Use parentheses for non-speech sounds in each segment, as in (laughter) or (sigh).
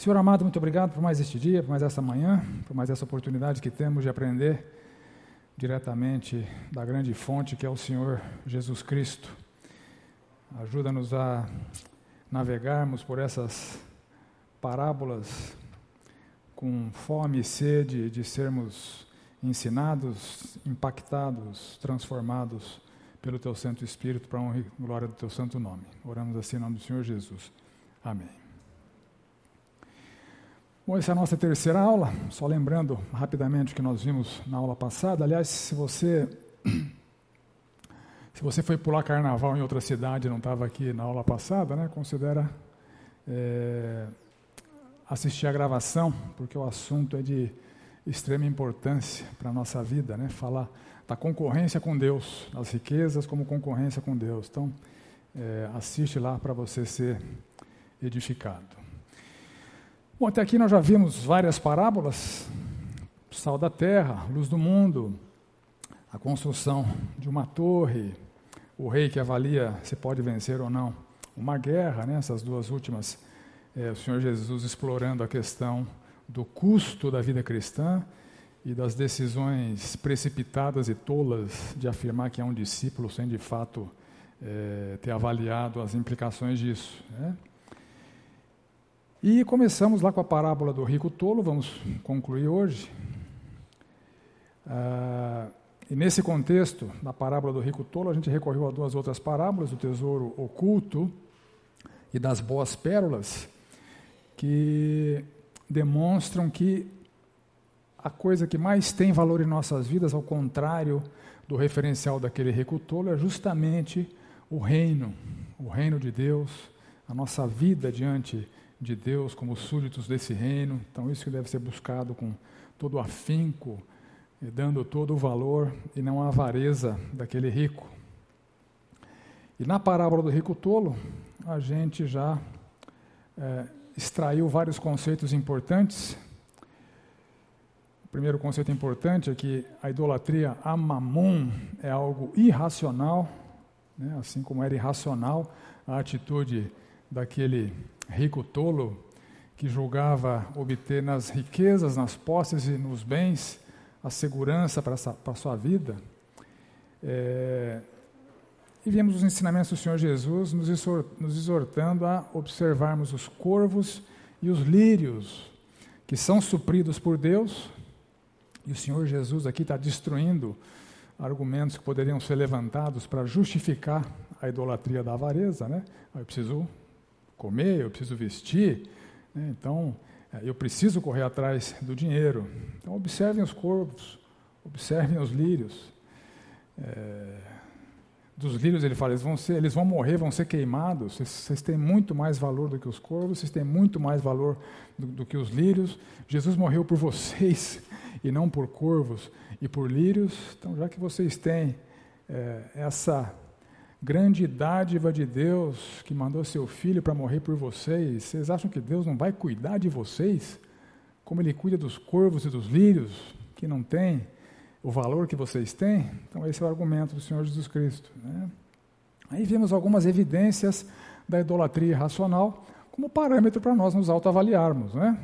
Senhor amado, muito obrigado por mais este dia, por mais essa manhã, por mais essa oportunidade que temos de aprender diretamente da grande fonte que é o Senhor Jesus Cristo. Ajuda-nos a navegarmos por essas parábolas com fome e sede de sermos ensinados, impactados, transformados pelo Teu Santo Espírito para a honra e glória do Teu Santo Nome. Oramos assim em nome do Senhor Jesus. Amém. Bom, essa é a nossa terceira aula. Só lembrando rapidamente o que nós vimos na aula passada. Aliás, se você (clears throat) se você foi pular carnaval em outra cidade e não estava aqui na aula passada, né, considera é, assistir a gravação, porque o assunto é de extrema importância para a nossa vida, né? Falar da concorrência com Deus, das riquezas como concorrência com Deus. Então, é, assiste lá para você ser edificado. Bom, até aqui nós já vimos várias parábolas: sal da terra, luz do mundo, a construção de uma torre, o rei que avalia se pode vencer ou não uma guerra, né? essas duas últimas, é, o Senhor Jesus explorando a questão do custo da vida cristã e das decisões precipitadas e tolas de afirmar que é um discípulo sem de fato é, ter avaliado as implicações disso. Né? E começamos lá com a parábola do rico tolo, vamos concluir hoje. Ah, e nesse contexto da parábola do rico tolo, a gente recorreu a duas outras parábolas, do tesouro oculto e das boas pérolas, que demonstram que a coisa que mais tem valor em nossas vidas, ao contrário do referencial daquele rico tolo, é justamente o reino, o reino de Deus, a nossa vida diante de de Deus como súditos desse reino. Então, isso deve ser buscado com todo o afinco, dando todo o valor e não a avareza daquele rico. E na parábola do rico tolo, a gente já é, extraiu vários conceitos importantes. O primeiro conceito importante é que a idolatria a mamon é algo irracional, né? assim como era irracional a atitude daquele rico tolo que julgava obter nas riquezas, nas posses e nos bens a segurança para, a sua vida. É, e vimos os ensinamentos do Senhor Jesus nos exortando a observarmos os corvos e os lírios que são supridos por Deus. E o Senhor Jesus aqui está destruindo argumentos que poderiam ser levantados para justificar a idolatria da avareza, né? Eu preciso comer, eu preciso vestir, né? então é, eu preciso correr atrás do dinheiro. Então observem os corvos, observem os lírios. É, dos lírios ele fala, eles vão, ser, eles vão morrer, vão ser queimados. Vocês, vocês, têm muito mais valor do que os corvos, vocês têm muito mais valor do, do que os lírios. Jesus morreu por vocês (laughs) e não por corvos e por lírios. Então, já que vocês têm é, essa grande dádiva de Deus que mandou seu filho para morrer por vocês, vocês acham que Deus não vai cuidar de vocês? Como Ele cuida dos corvos e dos lírios, que não têm o valor que vocês têm? Então, esse é o argumento do Senhor Jesus Cristo. Né? Aí vimos algumas evidências da idolatria racional como parâmetro para nós nos autoavaliarmos. Né?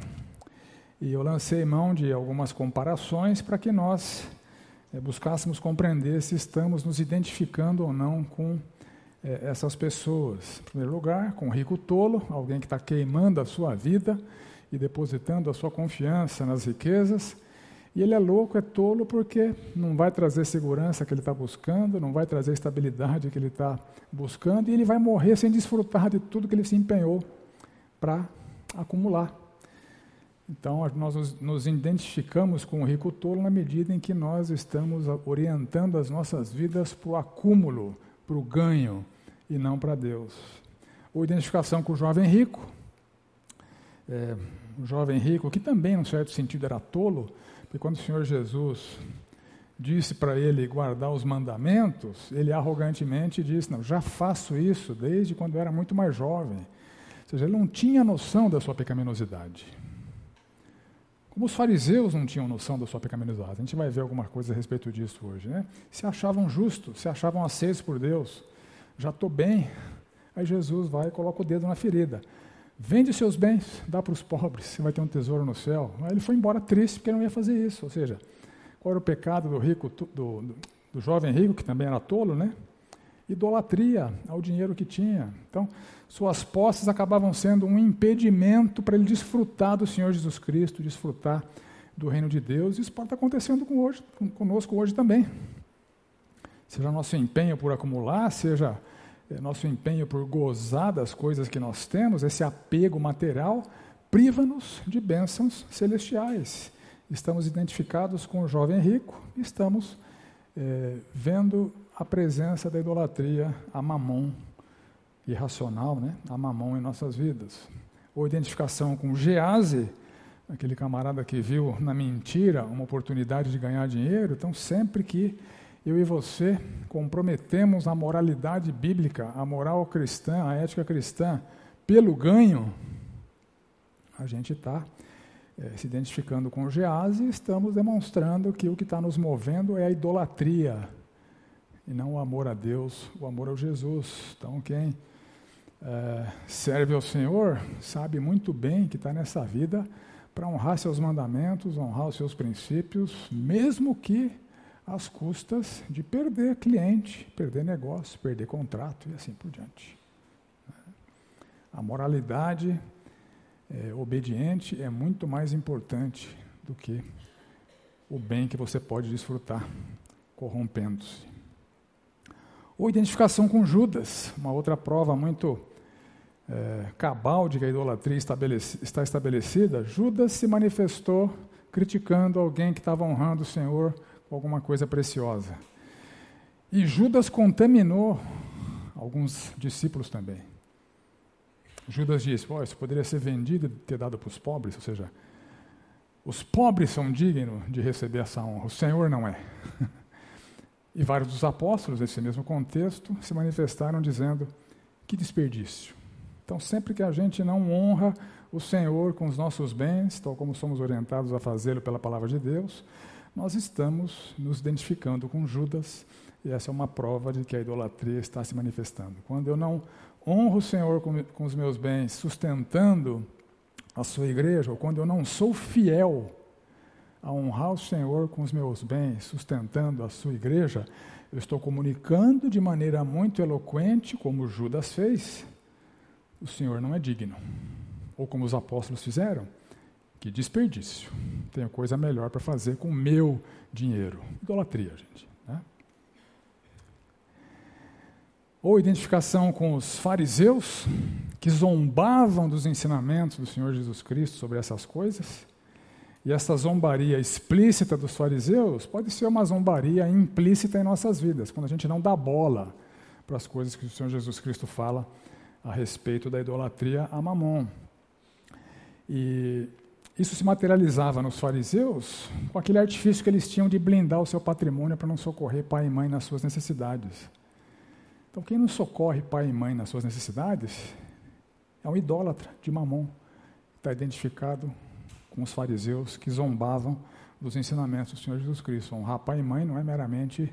E eu lancei mão de algumas comparações para que nós é, buscássemos compreender se estamos nos identificando ou não com é, essas pessoas. Em primeiro lugar, com o rico tolo, alguém que está queimando a sua vida e depositando a sua confiança nas riquezas. E ele é louco, é tolo, porque não vai trazer segurança que ele está buscando, não vai trazer estabilidade que ele está buscando, e ele vai morrer sem desfrutar de tudo que ele se empenhou para acumular. Então, nós nos identificamos com o rico tolo na medida em que nós estamos orientando as nossas vidas para o acúmulo, para o ganho, e não para Deus. Ou identificação com o jovem rico, é, o jovem rico, que também, em um certo sentido, era tolo, porque quando o Senhor Jesus disse para ele guardar os mandamentos, ele arrogantemente disse: Não, já faço isso desde quando eu era muito mais jovem. Ou seja, ele não tinha noção da sua pecaminosidade. Como os fariseus não tinham noção da sua pecaminosidade. A gente vai ver alguma coisa a respeito disso hoje. Né? Se achavam justos, se achavam aceitos por Deus. Já estou bem. Aí Jesus vai e coloca o dedo na ferida. Vende seus bens, dá para os pobres, você vai ter um tesouro no céu. Aí ele foi embora triste porque não ia fazer isso. Ou seja, qual era o pecado do rico, do, do, do jovem rico, que também era tolo, né? Idolatria ao dinheiro que tinha. Então, suas posses acabavam sendo um impedimento para ele desfrutar do Senhor Jesus Cristo, desfrutar do reino de Deus. Isso pode estar acontecendo com hoje, conosco hoje também. Seja nosso empenho por acumular, seja eh, nosso empenho por gozar das coisas que nós temos, esse apego material, priva-nos de bênçãos celestiais. Estamos identificados com o jovem rico, estamos é, vendo a presença da idolatria a mamon irracional, né? a mamon em nossas vidas. Ou identificação com Gease, aquele camarada que viu na mentira uma oportunidade de ganhar dinheiro. Então, sempre que eu e você comprometemos a moralidade bíblica, a moral cristã, a ética cristã, pelo ganho, a gente está é, se identificando com o Gease e estamos demonstrando que o que está nos movendo é a idolatria e não o amor a Deus, o amor ao Jesus. Então, quem é, serve ao Senhor sabe muito bem que está nessa vida para honrar seus mandamentos, honrar os seus princípios, mesmo que às custas de perder cliente, perder negócio, perder contrato e assim por diante. A moralidade é, obediente é muito mais importante do que o bem que você pode desfrutar corrompendo-se. Ou identificação com Judas, uma outra prova muito é, cabal de que a idolatria estabeleci, está estabelecida. Judas se manifestou criticando alguém que estava honrando o Senhor alguma coisa preciosa. E Judas contaminou alguns discípulos também. Judas disse: oh, Isso poderia ser vendido e ter dado para os pobres, ou seja, os pobres são dignos de receber essa honra, o Senhor não é. (laughs) e vários dos apóstolos, nesse mesmo contexto, se manifestaram dizendo: Que desperdício. Então, sempre que a gente não honra o Senhor com os nossos bens, tal como somos orientados a fazê-lo pela palavra de Deus, nós estamos nos identificando com Judas, e essa é uma prova de que a idolatria está se manifestando. Quando eu não honro o Senhor com, com os meus bens, sustentando a sua igreja, ou quando eu não sou fiel a honrar o Senhor com os meus bens, sustentando a sua igreja, eu estou comunicando de maneira muito eloquente, como Judas fez, o Senhor não é digno. Ou como os apóstolos fizeram, que desperdício. Tenho coisa melhor para fazer com o meu dinheiro. Idolatria, gente. Né? Ou identificação com os fariseus, que zombavam dos ensinamentos do Senhor Jesus Cristo sobre essas coisas. E essa zombaria explícita dos fariseus pode ser uma zombaria implícita em nossas vidas, quando a gente não dá bola para as coisas que o Senhor Jesus Cristo fala a respeito da idolatria a mamon. E isso se materializava nos fariseus com aquele artifício que eles tinham de blindar o seu patrimônio para não socorrer pai e mãe nas suas necessidades. Então, quem não socorre pai e mãe nas suas necessidades é um idólatra de mamon. Está identificado com os fariseus que zombavam dos ensinamentos do Senhor Jesus Cristo. Honrar pai e mãe não é meramente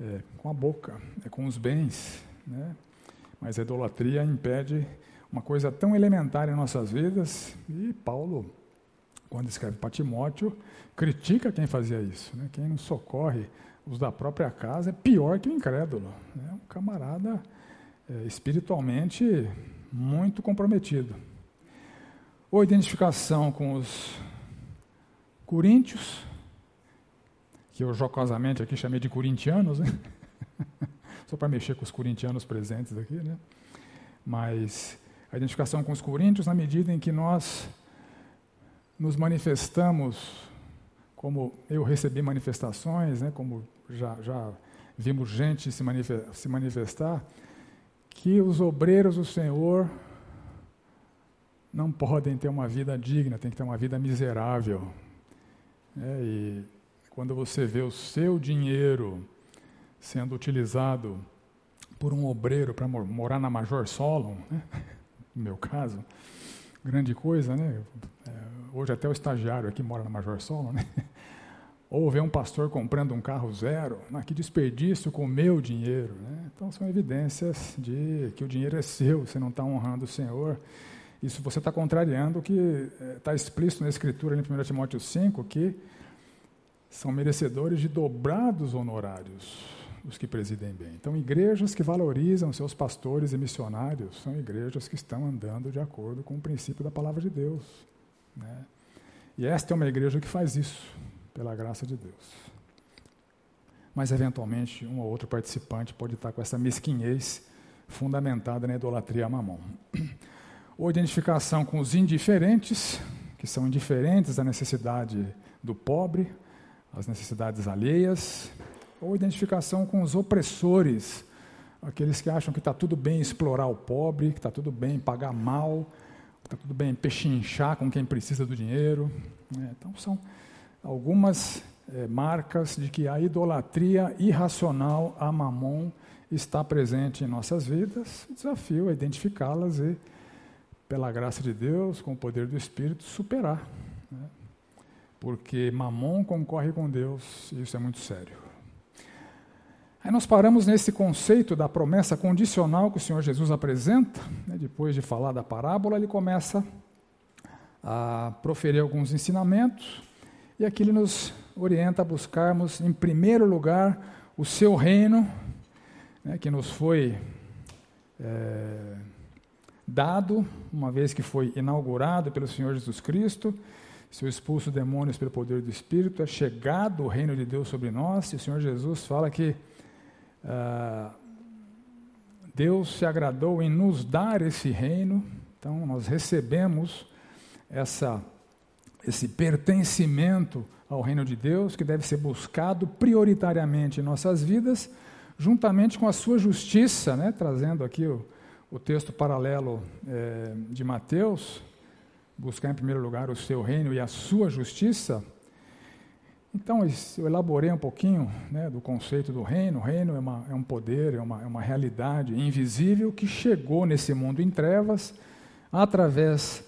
é, com a boca, é com os bens. Né? Mas a idolatria impede uma coisa tão elementar em nossas vidas, e Paulo quando escreve para Timóteo, critica quem fazia isso. Né? Quem não socorre os da própria casa é pior que o incrédulo. É um camarada é, espiritualmente muito comprometido. Ou identificação com os coríntios, que eu jocosamente aqui chamei de corintianos, né? (laughs) só para mexer com os corintianos presentes aqui, né? mas a identificação com os coríntios na medida em que nós nos manifestamos, como eu recebi manifestações, né, como já, já vimos gente se, manifestar, que os obreiros do Senhor não podem ter uma vida digna, tem que ter uma vida miserável. É, e quando você vê o seu dinheiro sendo utilizado por um obreiro para morar na Major Solon, né, (laughs) no meu caso, grande coisa, né? É, hoje até o estagiário aqui mora na Major Solo, né? (laughs) Ou ver um pastor comprando um carro zero, ah, que desperdício com o meu dinheiro. Né? Então são evidências de que o dinheiro é seu, você não está honrando o Senhor. Isso você está contrariando o que está explícito na Escritura, em 1 Timóteo 5, que são merecedores de dobrados honorários os que presidem bem. Então, igrejas que valorizam seus pastores e missionários são igrejas que estão andando de acordo com o princípio da palavra de Deus. Né? E esta é uma igreja que faz isso, pela graça de Deus. Mas, eventualmente, um ou outro participante pode estar com essa mesquinhez fundamentada na idolatria a mamon. Ou identificação com os indiferentes, que são indiferentes à necessidade do pobre, às necessidades alheias, ou identificação com os opressores, aqueles que acham que está tudo bem explorar o pobre, que está tudo bem pagar mal, que está tudo bem pechinchar com quem precisa do dinheiro. É, então, são algumas é, marcas de que a idolatria irracional a mamon está presente em nossas vidas. O desafio é identificá-las e, pela graça de Deus, com o poder do Espírito, superar. Né? Porque mamon concorre com Deus e isso é muito sério. Aí nós paramos nesse conceito da promessa condicional que o Senhor Jesus apresenta. Né? Depois de falar da parábola, ele começa a proferir alguns ensinamentos. E aqui ele nos orienta a buscarmos, em primeiro lugar, o seu reino, né, que nos foi é, dado, uma vez que foi inaugurado pelo Senhor Jesus Cristo. Se eu expulso demônios pelo poder do Espírito, é chegado o reino de Deus sobre nós. E o Senhor Jesus fala que ah, Deus se agradou em nos dar esse reino, então nós recebemos essa, esse pertencimento ao reino de Deus, que deve ser buscado prioritariamente em nossas vidas, juntamente com a sua justiça, né, trazendo aqui o, o texto paralelo é, de Mateus, buscar em primeiro lugar o seu reino e a sua justiça. Então, eu elaborei um pouquinho né, do conceito do reino. O reino é, uma, é um poder, é uma, é uma realidade invisível que chegou nesse mundo em trevas através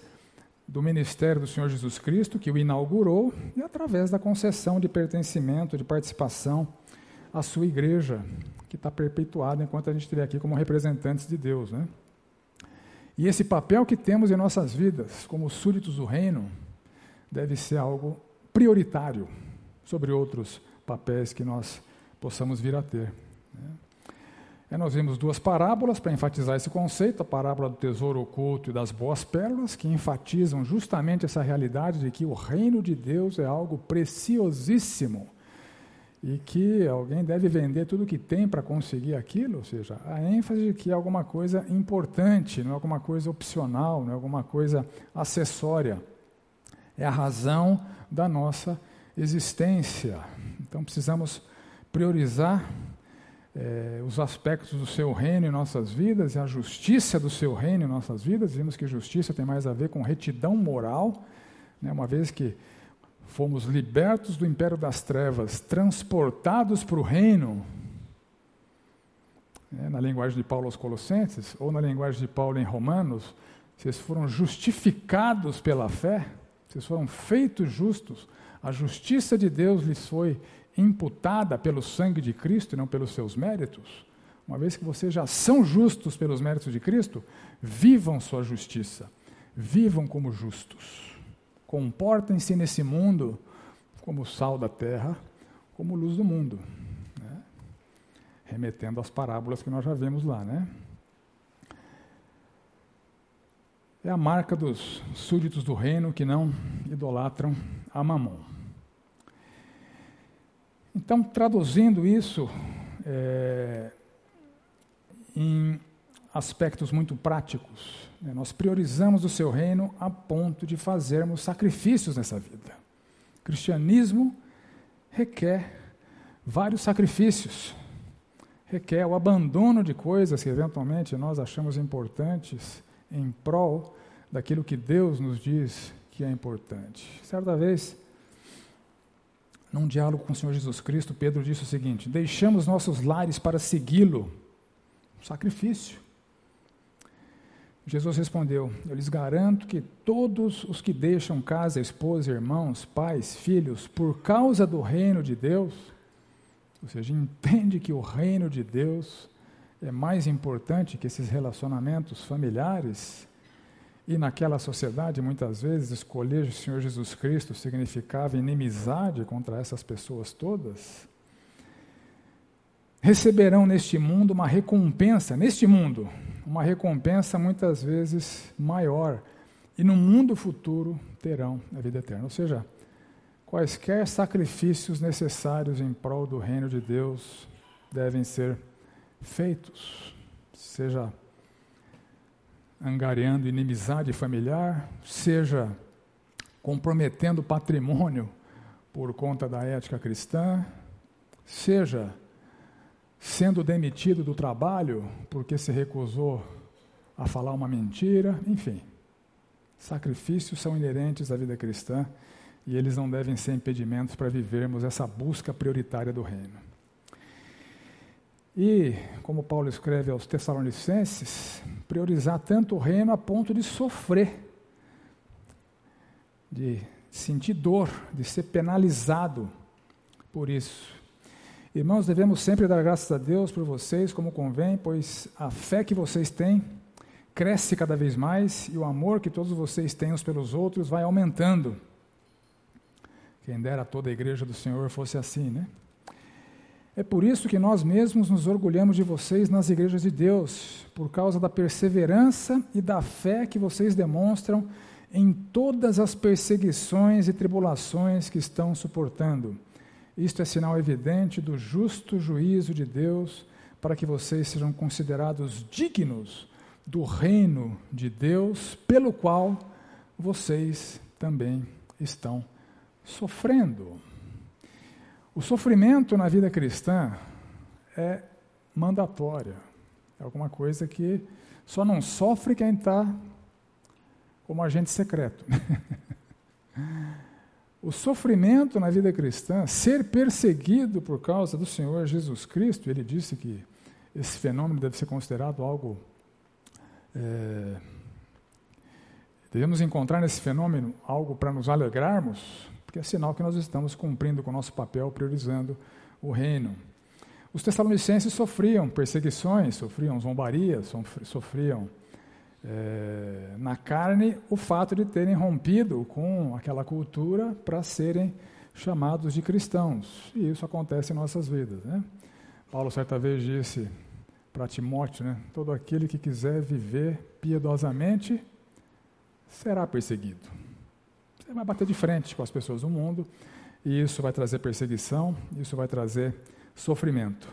do ministério do Senhor Jesus Cristo, que o inaugurou, e através da concessão de pertencimento, de participação à sua igreja, que está perpetuada enquanto a gente estiver aqui como representantes de Deus. Né? E esse papel que temos em nossas vidas, como súditos do reino, deve ser algo prioritário sobre outros papéis que nós possamos vir a ter. Né? É, nós vimos duas parábolas para enfatizar esse conceito: a parábola do tesouro oculto e das boas pérolas, que enfatizam justamente essa realidade de que o reino de Deus é algo preciosíssimo e que alguém deve vender tudo o que tem para conseguir aquilo, ou seja, a ênfase de que é alguma coisa importante, não é alguma coisa opcional, não é alguma coisa acessória. É a razão da nossa existência. Então precisamos priorizar é, os aspectos do seu reino em nossas vidas e a justiça do seu reino em nossas vidas. Vimos que justiça tem mais a ver com retidão moral, né, uma vez que fomos libertos do império das trevas, transportados para o reino, né, na linguagem de Paulo aos Colossenses, ou na linguagem de Paulo em Romanos, vocês foram justificados pela fé, vocês foram feitos justos. A justiça de Deus lhes foi imputada pelo sangue de Cristo e não pelos seus méritos, uma vez que vocês já são justos pelos méritos de Cristo, vivam sua justiça, vivam como justos. Comportem-se nesse mundo como sal da terra, como luz do mundo. Né? Remetendo às parábolas que nós já vimos lá, né? É a marca dos súditos do reino que não idolatram a Mamon. Então, traduzindo isso é, em aspectos muito práticos, nós priorizamos o seu reino a ponto de fazermos sacrifícios nessa vida. O cristianismo requer vários sacrifícios, requer o abandono de coisas que eventualmente nós achamos importantes em prol daquilo que Deus nos diz que é importante. Certa vez, num diálogo com o Senhor Jesus Cristo, Pedro disse o seguinte: Deixamos nossos lares para segui-lo. Sacrifício. Jesus respondeu: Eu lhes garanto que todos os que deixam casa, esposa, irmãos, pais, filhos, por causa do reino de Deus, ou seja, entende que o reino de Deus é mais importante que esses relacionamentos familiares, E naquela sociedade, muitas vezes, escolher o Senhor Jesus Cristo significava inimizade contra essas pessoas todas. Receberão neste mundo uma recompensa, neste mundo, uma recompensa muitas vezes maior. E no mundo futuro terão a vida eterna. Ou seja, quaisquer sacrifícios necessários em prol do reino de Deus devem ser feitos. Seja angariando inimizade familiar, seja comprometendo patrimônio por conta da ética cristã, seja sendo demitido do trabalho porque se recusou a falar uma mentira, enfim. Sacrifícios são inerentes à vida cristã e eles não devem ser impedimentos para vivermos essa busca prioritária do reino. E, como Paulo escreve aos Tessalonicenses, priorizar tanto o reino a ponto de sofrer, de sentir dor, de ser penalizado por isso. Irmãos, devemos sempre dar graças a Deus por vocês, como convém, pois a fé que vocês têm cresce cada vez mais e o amor que todos vocês têm uns pelos outros vai aumentando. Quem dera toda a igreja do Senhor fosse assim, né? É por isso que nós mesmos nos orgulhamos de vocês nas igrejas de Deus, por causa da perseverança e da fé que vocês demonstram em todas as perseguições e tribulações que estão suportando. Isto é sinal evidente do justo juízo de Deus, para que vocês sejam considerados dignos do reino de Deus, pelo qual vocês também estão sofrendo. O sofrimento na vida cristã é mandatório. É alguma coisa que só não sofre quem está como agente secreto. (laughs) o sofrimento na vida cristã, ser perseguido por causa do Senhor Jesus Cristo, ele disse que esse fenômeno deve ser considerado algo. É, devemos encontrar nesse fenômeno algo para nos alegrarmos, porque é sinal que nós estamos cumprindo com o nosso papel, priorizando o reino. Os tessalonicenses sofriam perseguições, sofriam zombarias, sofriam é, na carne o fato de terem rompido com aquela cultura para serem chamados de cristãos. E isso acontece em nossas vidas. Né? Paulo, certa vez, disse para Timóteo: né, todo aquele que quiser viver piedosamente será perseguido. Você vai bater de frente com as pessoas do mundo, e isso vai trazer perseguição, isso vai trazer sofrimento.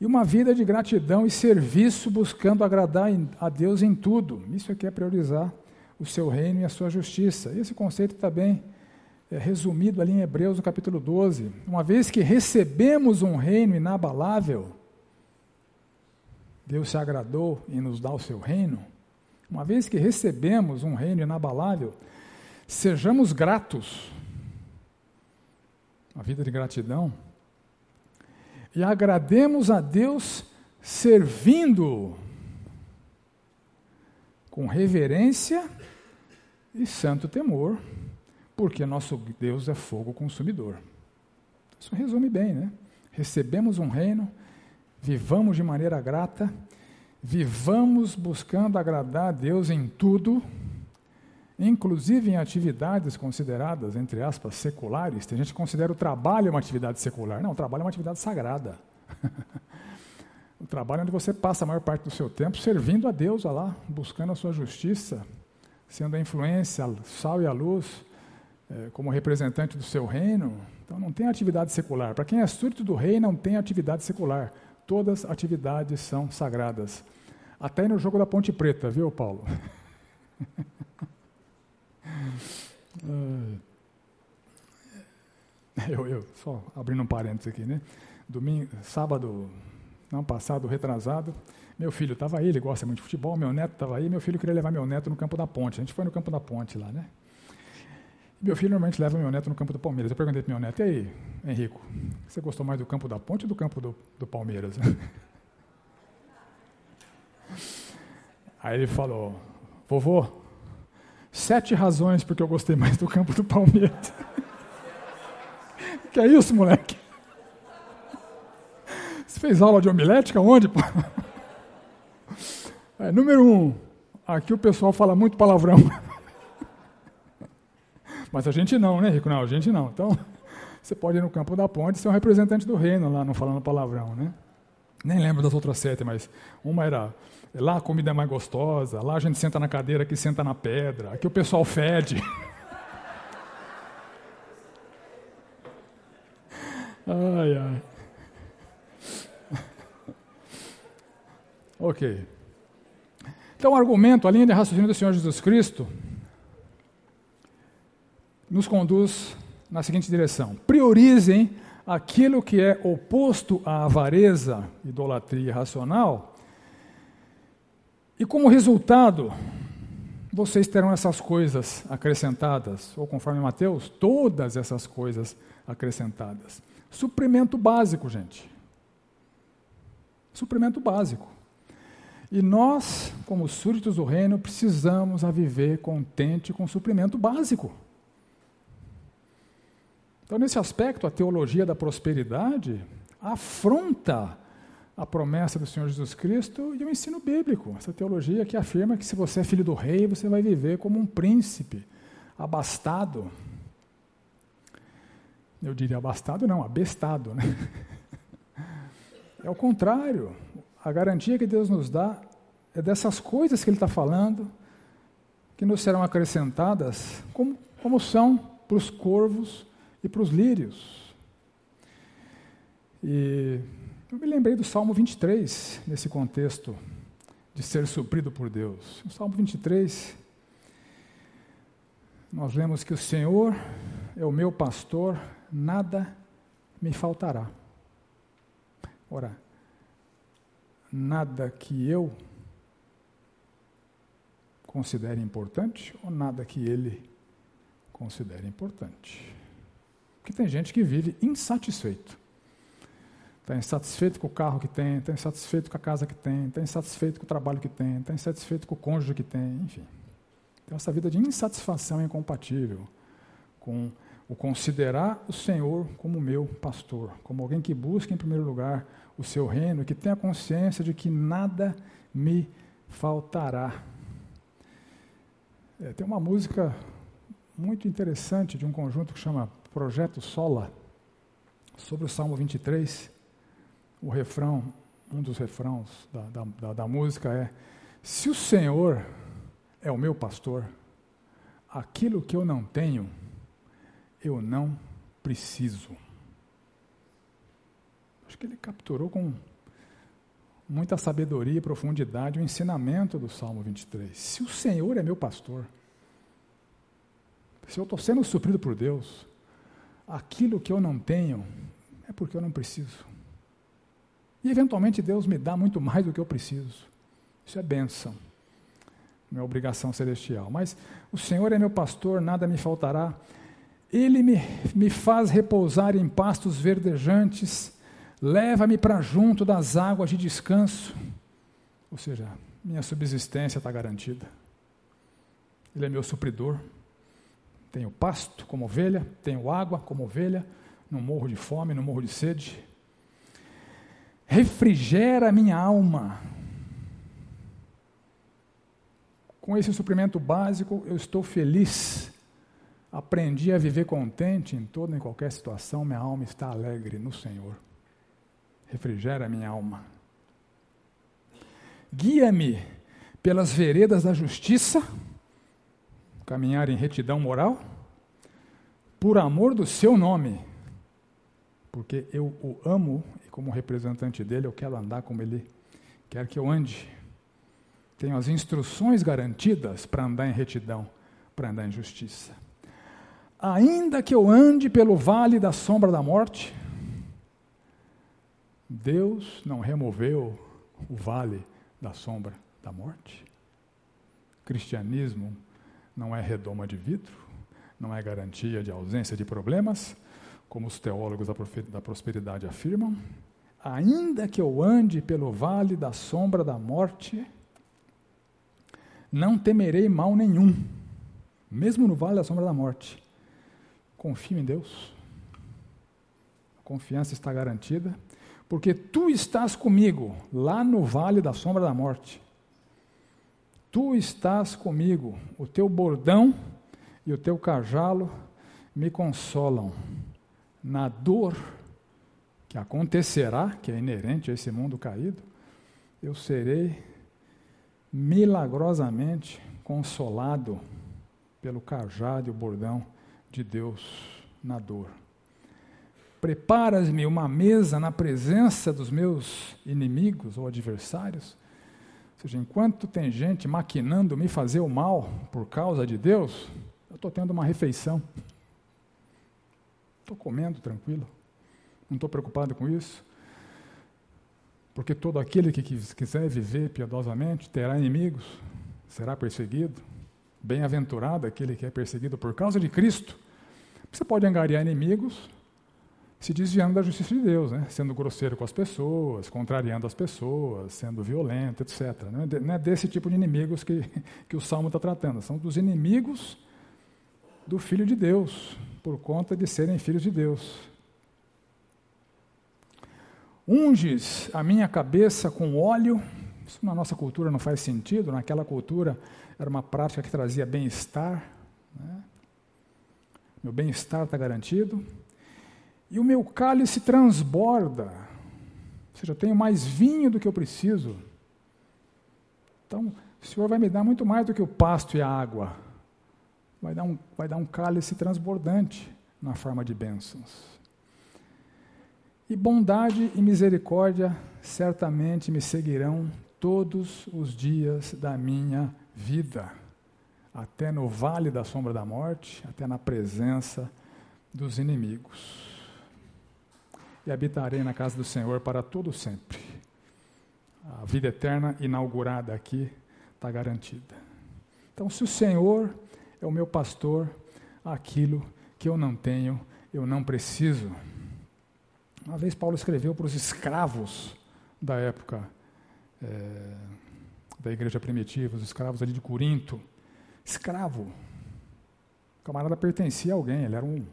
E uma vida de gratidão e serviço buscando agradar a Deus em tudo. Isso aqui é priorizar o seu reino e a sua justiça. Esse conceito está bem é, resumido ali em Hebreus, no capítulo 12. Uma vez que recebemos um reino inabalável, Deus se agradou em nos dar o seu reino. Uma vez que recebemos um reino inabalável, Sejamos gratos, a vida de gratidão, e agrademos a Deus servindo com reverência e santo temor, porque nosso Deus é fogo consumidor. Isso resume bem, né? Recebemos um reino, vivamos de maneira grata, vivamos buscando agradar a Deus em tudo inclusive em atividades consideradas, entre aspas, seculares. Tem gente que considera o trabalho uma atividade secular. Não, o trabalho é uma atividade sagrada. (laughs) o trabalho é onde você passa a maior parte do seu tempo servindo a Deus lá, buscando a sua justiça, sendo a influência, o sal e a luz, é, como representante do seu reino. Então não tem atividade secular. Para quem é súdito do rei, não tem atividade secular. Todas as atividades são sagradas. Até no jogo da Ponte Preta, viu, Paulo? (laughs) Eu, eu, só abrindo um parênteses aqui, né? Domingo, sábado, não passado, retrasado, meu filho estava aí, ele gosta muito de futebol, meu neto estava aí, meu filho queria levar meu neto no campo da ponte. A gente foi no campo da ponte lá, né? meu filho normalmente leva meu neto no campo do Palmeiras. Eu perguntei para meu neto, e aí, Henrico, você gostou mais do campo da ponte ou do campo do, do Palmeiras? (laughs) Aí ele falou, vovô, Sete razões porque eu gostei mais do campo do Palmeiras. (laughs) que é isso, moleque? Você fez aula de homilética onde? É, número um, aqui o pessoal fala muito palavrão. (laughs) Mas a gente não, né, Rico? Não, a gente não. Então, você pode ir no campo da ponte e ser um representante do reino lá, não falando palavrão, né? Nem lembro das outras sete, mas uma era lá a comida é mais gostosa, lá a gente senta na cadeira, aqui senta na pedra, aqui o pessoal fede. (laughs) ai, ai. (laughs) ok. Então, o argumento, a linha de raciocínio do Senhor Jesus Cristo, nos conduz na seguinte direção: priorizem aquilo que é oposto à avareza, idolatria racional, e como resultado, vocês terão essas coisas acrescentadas, ou conforme Mateus, todas essas coisas acrescentadas. Suprimento básico, gente. Suprimento básico. E nós, como súditos do reino, precisamos a viver contente com o suprimento básico. Então, nesse aspecto, a teologia da prosperidade afronta a promessa do Senhor Jesus Cristo e o ensino bíblico. Essa teologia que afirma que se você é filho do rei, você vai viver como um príncipe, abastado. Eu diria abastado, não, abestado. Né? (laughs) É o contrário. A garantia que Deus nos dá é dessas coisas que Ele está falando, que nos serão acrescentadas, como, como são para os corvos e para os lírios. E eu me lembrei do Salmo 23 nesse contexto de ser suprido por Deus. No Salmo 23, nós vemos que o Senhor é o meu pastor, nada me faltará. Ora, nada que eu considere importante ou nada que ele considere importante. Porque tem gente que vive insatisfeito. Está insatisfeito com o carro que tem, está insatisfeito com a casa que tem, está insatisfeito com o trabalho que tem, está insatisfeito com o cônjuge que tem, enfim. Então, essa vida de insatisfação é incompatível com o considerar o Senhor como meu pastor, como alguém que busca em primeiro lugar o seu reino, que tenha consciência de que nada me faltará. É, tem uma música muito interessante de um conjunto que chama Projeto Sola, sobre o Salmo 23, o refrão, um dos refrãos da, da, da, música é: Se o Senhor é o meu pastor, aquilo que eu não tenho, eu não preciso. Acho que ele capturou com muita sabedoria e profundidade o ensinamento do Salmo 23. Se o Senhor é meu pastor, se eu estou sendo suprido por Deus, aquilo que eu não tenho é porque eu não preciso. E eventualmente Deus me dá muito mais do que eu preciso. Isso é bênção, é obrigação celestial. Mas o Senhor é meu pastor, nada me faltará. Ele me, me faz repousar em pastos verdejantes, leva-me para junto das águas de descanso. Ou seja, minha subsistência está garantida. Ele é meu supridor. Tenho pasto como ovelha, tenho água como ovelha, não morro de fome, não morro de sede. Refrigera a minha alma. Com esse suprimento básico, eu estou feliz. Aprendi a viver contente em toda e qualquer situação, minha alma está alegre no Senhor. Refrigera a minha alma. Guia-me pelas veredas da justiça caminhar em retidão moral, por amor do seu nome, porque eu o amo e, como representante dele, eu quero andar como ele quer que eu ande. Tenho as instruções garantidas para andar em retidão, para andar em justiça. Ainda que eu ande pelo vale da sombra da morte, Deus não removeu o vale da sombra da morte. Cristianismo não é redoma de vidro, não é garantia de ausência de problemas, como os teólogos da prosperidade afirmam. Ainda que eu ande pelo vale da sombra da morte, não temerei mal nenhum, mesmo no vale da sombra da morte. Confio em Deus. A confiança está garantida, porque tu estás comigo lá no vale da sombra da morte. Tu estás comigo, o teu bordão e o teu cajalo me consolam na dor que acontecerá, que é inerente a esse mundo caído, eu serei milagrosamente consolado pelo cajado e o bordão de Deus na dor. Preparas-me uma mesa na presença dos meus inimigos ou adversários. Ou seja, enquanto tem gente maquinando me fazer o mal por causa de Deus, eu estou tendo uma refeição. Estou comendo tranquilo. Não estou preocupado com isso. Porque todo aquele que quiser viver piedosamente terá inimigos, será perseguido. Bem-aventurado aquele que é perseguido por causa de Cristo. Você pode angariar inimigos se desviando da justiça de Deus, né? sendo grosseiro com as pessoas, contrariando as pessoas, sendo violento, etc. Não é desse tipo de inimigos que, que o Salmo está tratando, são dos inimigos do Filho de Deus, por conta de serem filhos de Deus. Unges a minha cabeça com óleo, isso na nossa cultura não faz sentido, naquela cultura era uma prática que trazia bem-estar. Né? Meu bem-estar está garantido e o meu cálice transborda. Ou seja, eu tenho mais vinho do que eu preciso. Então, o Senhor vai me dar muito mais do que o pasto e a água. Vai dar um, vai dar um cálice transbordante na forma de bênçãos. E bondade e misericórdia certamente me seguirão todos os dias da minha vida, até no vale da sombra da morte, até na presença dos inimigos e habitarei na casa do Senhor para todo sempre. A vida eterna inaugurada aqui está garantida. Então, se o Senhor é o meu pastor, aquilo que eu não tenho, eu não preciso. Uma vez Paulo escreveu para os escravos da época é, da igreja primitiva, os escravos ali de Corinto. Escravo. O camarada pertencia a alguém, ele era um.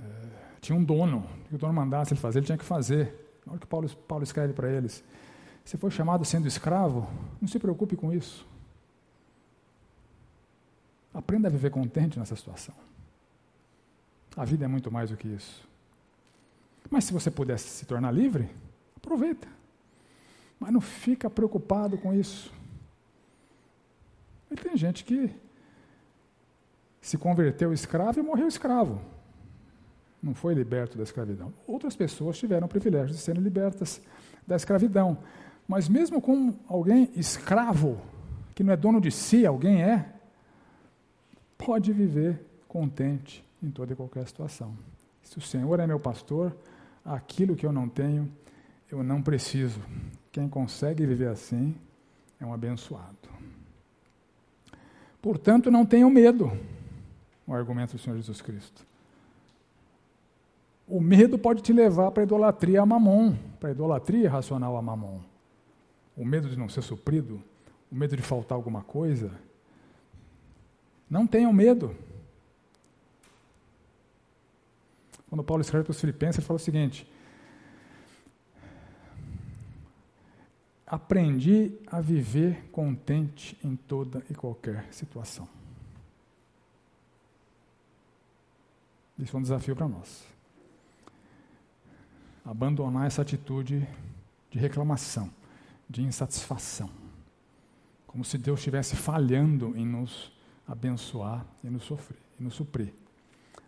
É, tinha um dono, que o dono mandasse ele fazer, ele tinha que fazer. Na hora que Paulo, Paulo escreve para eles: Você foi chamado sendo escravo? Não se preocupe com isso. Aprenda a viver contente nessa situação. A vida é muito mais do que isso. Mas se você pudesse se tornar livre, aproveita. Mas não fica preocupado com isso. E tem gente que se converteu escravo e morreu escravo não foi liberto da escravidão. Outras pessoas tiveram o privilégio de serem libertas da escravidão. Mas mesmo com alguém escravo, que não é dono de si, alguém é, pode viver contente em toda e qualquer situação. Se o Senhor é meu pastor, aquilo que eu não tenho, eu não preciso. Quem consegue viver assim é um abençoado. Portanto, não tenham medo, o argumento do Senhor Jesus Cristo. O medo pode te levar para a idolatria a mamon, para a idolatria racional a mamon. O medo de não ser suprido, o medo de faltar alguma coisa. Não tenham medo. Quando Paulo escreve para os filipenses, ele fala o seguinte: Aprendi a viver contente em toda e qualquer situação. Isso é um desafio para nós abandonar essa atitude de reclamação, de insatisfação. Como se Deus estivesse falhando em nos abençoar e nos sofrer, e nos suprir.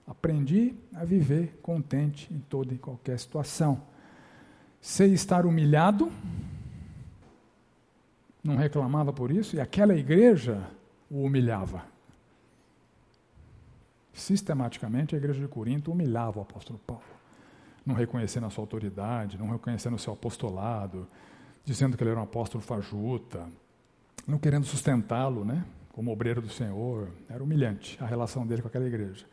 Aprendi a viver contente em toda e qualquer situação. Sei estar humilhado, não reclamava por isso, e aquela igreja o humilhava. Sistematicamente, a igreja de Corinto humilhava o apóstolo Paulo não reconhecendo a sua autoridade, não reconhecendo o seu apostolado, dizendo que ele era um apóstolo fajuta, não querendo sustentá-lo, né, como obreiro do Senhor. Era humilhante a relação dele com aquela igreja.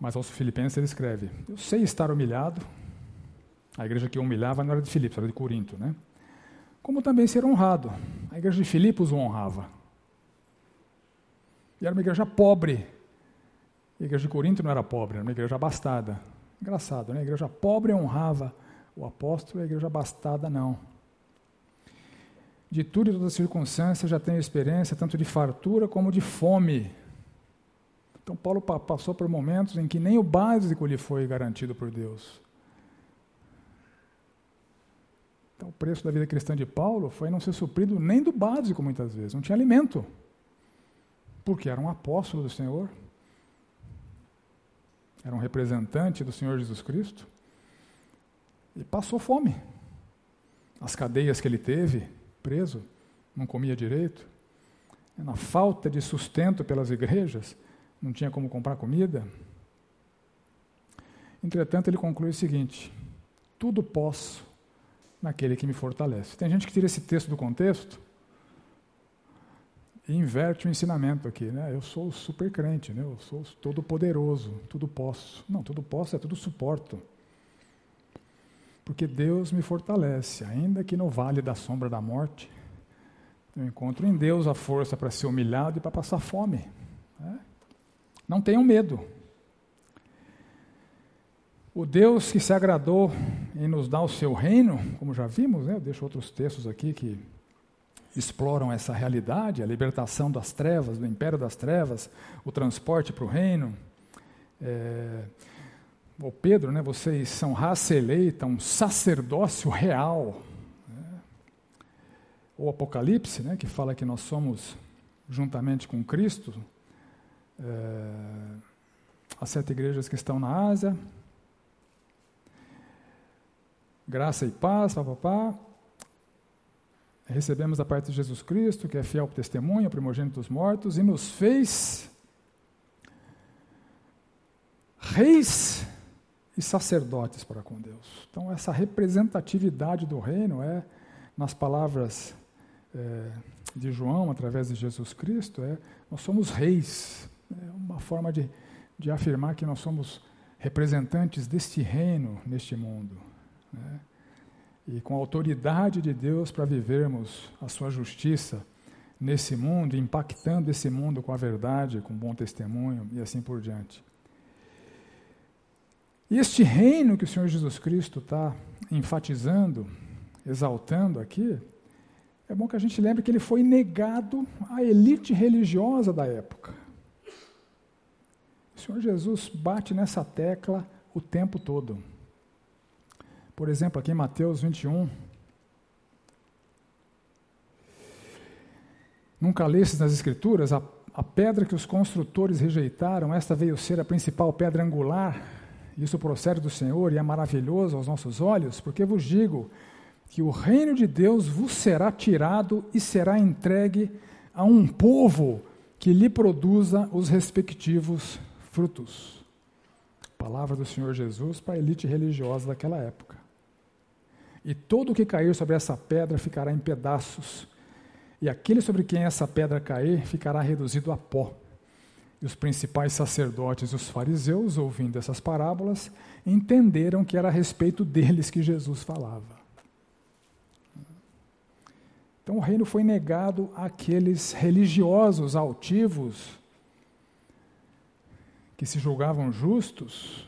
Mas aos Filipenses ele escreve: Eu sei estar humilhado. A igreja que humilhava não era de Filipos, era de Corinto, né? Como também ser honrado. A igreja de Filipos o honrava. E era uma igreja pobre. A igreja de Corinto não era pobre, era uma igreja abastada. Engraçado, né? A igreja pobre honrava o apóstolo, a igreja abastada não. De tudo e todas as circunstâncias já tenho experiência tanto de fartura como de fome. Então Paulo passou por momentos em que nem o básico lhe foi garantido por Deus. Então o preço da vida cristã de Paulo foi não ser suprido nem do básico muitas vezes, não tinha alimento. Porque era um apóstolo do Senhor, era um representante do Senhor Jesus Cristo, e passou fome. As cadeias que ele teve, preso, não comia direito, na falta de sustento pelas igrejas, não tinha como comprar comida. Entretanto, ele conclui o seguinte: tudo posso naquele que me fortalece. Tem gente que tira esse texto do contexto e inverte o ensinamento aqui, né? Eu sou super crente, né? Eu sou todo poderoso, tudo posso. Não, tudo posso é tudo suporto porque Deus me fortalece, ainda que no vale da sombra da morte, eu encontro em Deus a força para ser humilhado e para passar fome. Né? Não tenham medo. O Deus que se agradou em nos dar o seu reino, como já vimos, né? eu deixo outros textos aqui que exploram essa realidade, a libertação das trevas, do império das trevas, o transporte para o reino. É, ou Pedro, né, vocês são raça eleita, um sacerdócio real. Né? O Apocalipse, né, que fala que nós somos, juntamente com Cristo, é, as sete igrejas que estão na Ásia. Graça e paz, papapá. Recebemos da parte de Jesus Cristo, que é fiel testemunho, primogênito dos mortos, e nos fez reis e sacerdotes para com Deus. Então, essa representatividade do reino é, nas palavras é, de João, através de Jesus Cristo, é nós somos reis. É uma forma de, de afirmar que nós somos representantes deste reino neste mundo. Né? E com a autoridade de Deus para vivermos a sua justiça nesse mundo, impactando esse mundo com a verdade, com bom testemunho e assim por diante. E este reino que o Senhor Jesus Cristo está enfatizando, exaltando aqui, é bom que a gente lembre que ele foi negado à elite religiosa da época. O Senhor Jesus bate nessa tecla o tempo todo. Por exemplo, aqui em Mateus 21. Nunca lestes nas Escrituras a, a pedra que os construtores rejeitaram, esta veio ser a principal pedra angular isso procede do Senhor e é maravilhoso aos nossos olhos, porque vos digo que o reino de Deus vos será tirado e será entregue a um povo que lhe produza os respectivos frutos. Palavra do Senhor Jesus para a elite religiosa daquela época. E todo o que cair sobre essa pedra ficará em pedaços, e aquele sobre quem essa pedra cair ficará reduzido a pó. E os principais sacerdotes e os fariseus, ouvindo essas parábolas, entenderam que era a respeito deles que Jesus falava. Então o reino foi negado àqueles religiosos altivos que se julgavam justos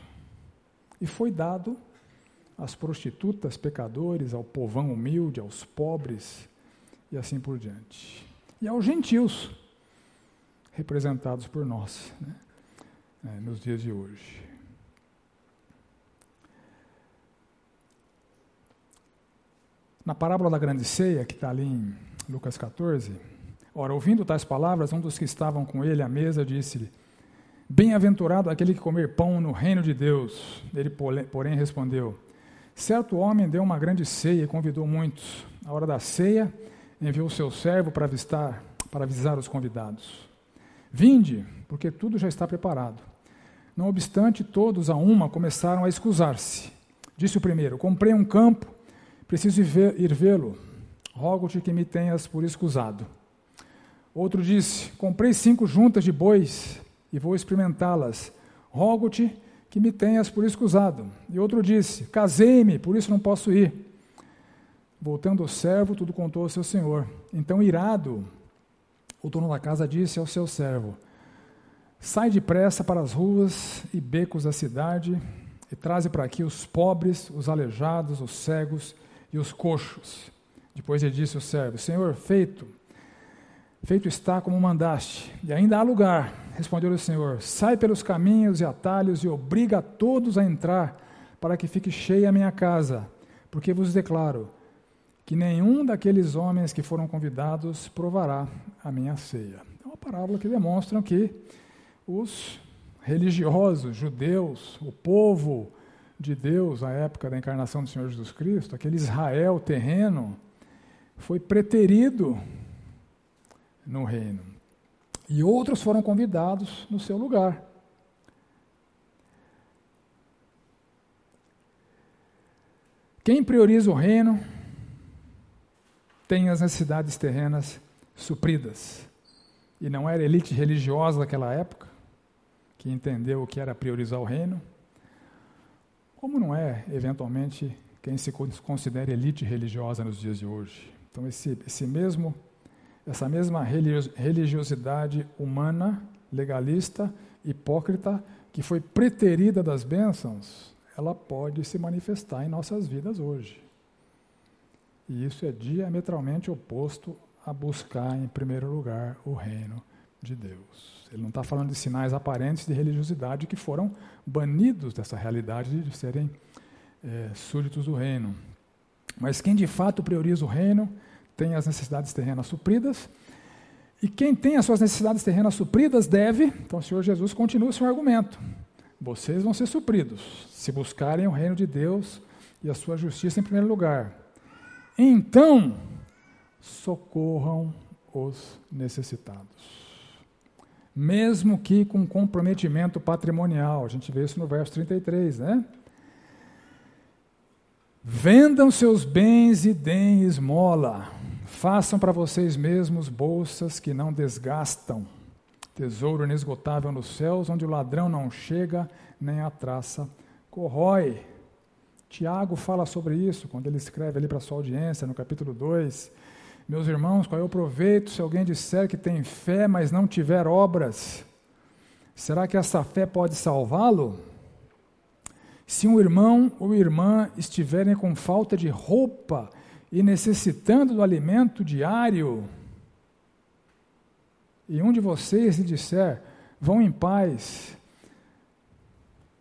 e foi dado às prostitutas, pecadores, ao povão humilde, aos pobres e assim por diante. E aos gentios, representados por nós né, é, nos dias de hoje. Na parábola da grande ceia, que está ali em Lucas 14, ora, ouvindo tais palavras, um dos que estavam com ele à mesa disse-lhe: Bem-aventurado aquele que comer pão no reino de Deus. Ele, porém, respondeu: Certo homem deu uma grande ceia e convidou muitos. A hora da ceia, enviou seu servo para avistar, para avisar os convidados. Vinde, porque tudo já está preparado. Não obstante, todos a uma começaram a escusar-se. Disse o primeiro: Comprei um campo, preciso ir vê-lo. Rogo-te que me tenhas por escusado. Outro disse: Comprei cinco juntas de bois e vou experimentá-las. Rogo-te que me tenhas por escusado. E outro disse: Casei-me, por isso não posso ir. Voltando o servo, tudo contou ao seu senhor. Então, irado, o dono da casa disse ao seu servo: Sai depressa para as ruas e becos da cidade e traze para aqui os pobres, os aleijados, os cegos e os coxos. Depois ele disse ao servo: Senhor, feito, feito está como mandaste, e ainda há lugar. Respondeu-lhe o Senhor: Sai pelos caminhos e atalhos e obriga a todos a entrar, para que fique cheia a minha casa, porque vos declaro que nenhum daqueles homens que foram convidados provará a minha ceia. É uma parábola que demonstra que os religiosos, judeus, o povo de Deus à época da encarnação do Senhor Jesus Cristo, aquele Israel terreno, foi preterido no reino. E outros foram convidados no seu lugar. Quem prioriza o reino tem as necessidades terrenas supridas. E não era elite religiosa daquela época que entendeu o que era priorizar o reino, como não é, eventualmente, quem se considera elite religiosa nos dias de hoje. Então, esse, esse mesmo, essa mesma religiosidade humana, legalista, hipócrita, que foi preterida das bênçãos, ela pode se manifestar em nossas vidas hoje. E isso é diametralmente oposto a buscar, em primeiro lugar, o reino de Deus. Ele não está falando de sinais aparentes de religiosidade que foram banidos dessa realidade de serem é, súditos do reino. Mas quem de fato prioriza o reino tem as necessidades terrenas supridas. E quem tem as suas necessidades terrenas supridas deve, então o Senhor Jesus continua o seu argumento. Vocês vão ser supridos se buscarem o reino de Deus e a sua justiça em primeiro lugar. Então, socorram os necessitados. Mesmo que com comprometimento patrimonial, a gente vê isso no verso 33, né? Vendam seus bens e deem esmola. Façam para vocês mesmos bolsas que não desgastam, tesouro inesgotável nos céus, onde o ladrão não chega, nem a traça corrói. Tiago fala sobre isso quando ele escreve ali para sua audiência, no capítulo 2. Meus irmãos, qual é o proveito se alguém disser que tem fé, mas não tiver obras? Será que essa fé pode salvá-lo? Se um irmão ou irmã estiverem com falta de roupa e necessitando do alimento diário, e um de vocês lhe disser, vão em paz,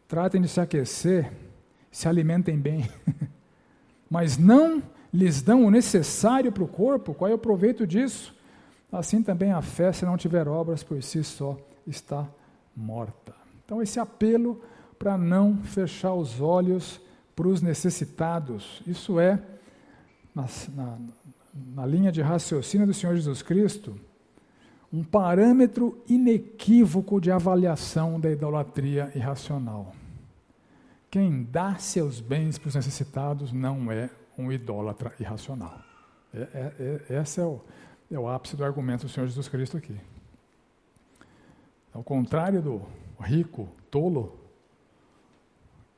tratem de se aquecer, se alimentem bem, (laughs) mas não lhes dão o necessário para o corpo, qual é o proveito disso? Assim também a fé, se não tiver obras por si só, está morta. Então, esse apelo para não fechar os olhos para os necessitados, isso é, na, na, na linha de raciocínio do Senhor Jesus Cristo, um parâmetro inequívoco de avaliação da idolatria irracional. Quem dá seus bens para os necessitados não é um idólatra irracional. É, é, é, esse é o, é o ápice do argumento do Senhor Jesus Cristo aqui. Ao contrário do rico, tolo,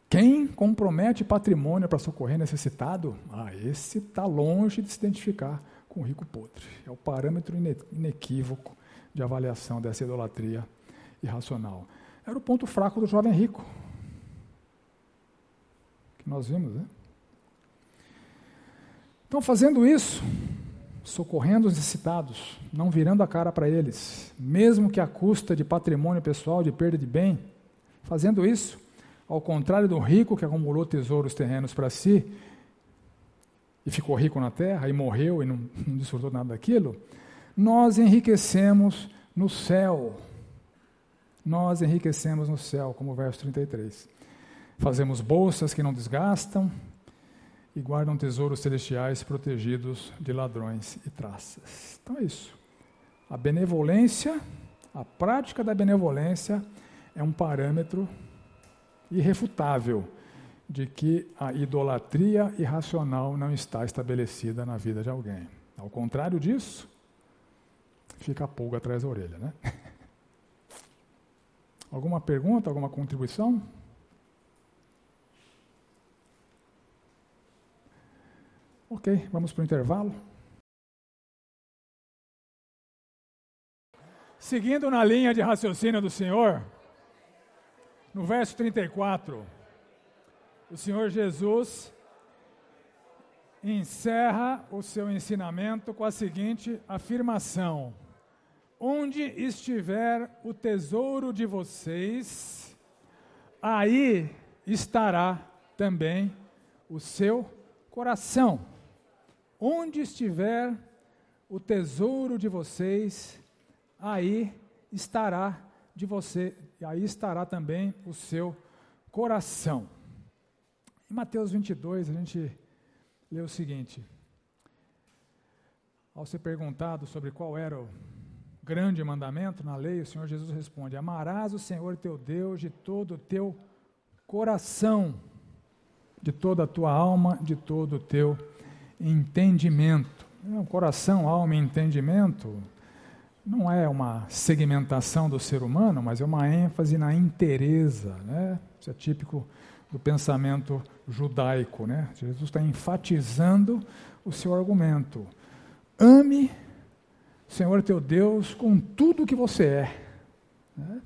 quem compromete patrimônio para socorrer necessitado, ah, esse está longe de se identificar com o rico podre. É o parâmetro inequívoco de avaliação dessa idolatria irracional. Era o ponto fraco do jovem rico nós vimos, né? Então, fazendo isso, socorrendo os necessitados, não virando a cara para eles, mesmo que à custa de patrimônio pessoal, de perda de bem, fazendo isso, ao contrário do rico que acumulou tesouros terrenos para si e ficou rico na terra e morreu e não, não desfrutou nada daquilo, nós enriquecemos no céu. Nós enriquecemos no céu, como o verso 33. Fazemos bolsas que não desgastam e guardam tesouros celestiais protegidos de ladrões e traças. Então é isso. A benevolência, a prática da benevolência é um parâmetro irrefutável de que a idolatria irracional não está estabelecida na vida de alguém. Ao contrário disso, fica a pulga atrás da orelha, né? (laughs) Alguma pergunta, alguma contribuição? Ok, vamos para o intervalo. Seguindo na linha de raciocínio do Senhor, no verso 34, o Senhor Jesus encerra o seu ensinamento com a seguinte afirmação: Onde estiver o tesouro de vocês, aí estará também o seu coração. Onde estiver o tesouro de vocês, aí estará de você, aí estará também o seu coração. Em Mateus 22, a gente lê o seguinte: Ao ser perguntado sobre qual era o grande mandamento na lei, o Senhor Jesus responde: Amarás o Senhor teu Deus de todo o teu coração, de toda a tua alma, de todo o teu entendimento. O coração, alma e entendimento não é uma segmentação do ser humano, mas é uma ênfase na inteireza. Né? Isso é típico do pensamento judaico. Né? Jesus está enfatizando o seu argumento. Ame o Senhor teu Deus com tudo o que você é. Né?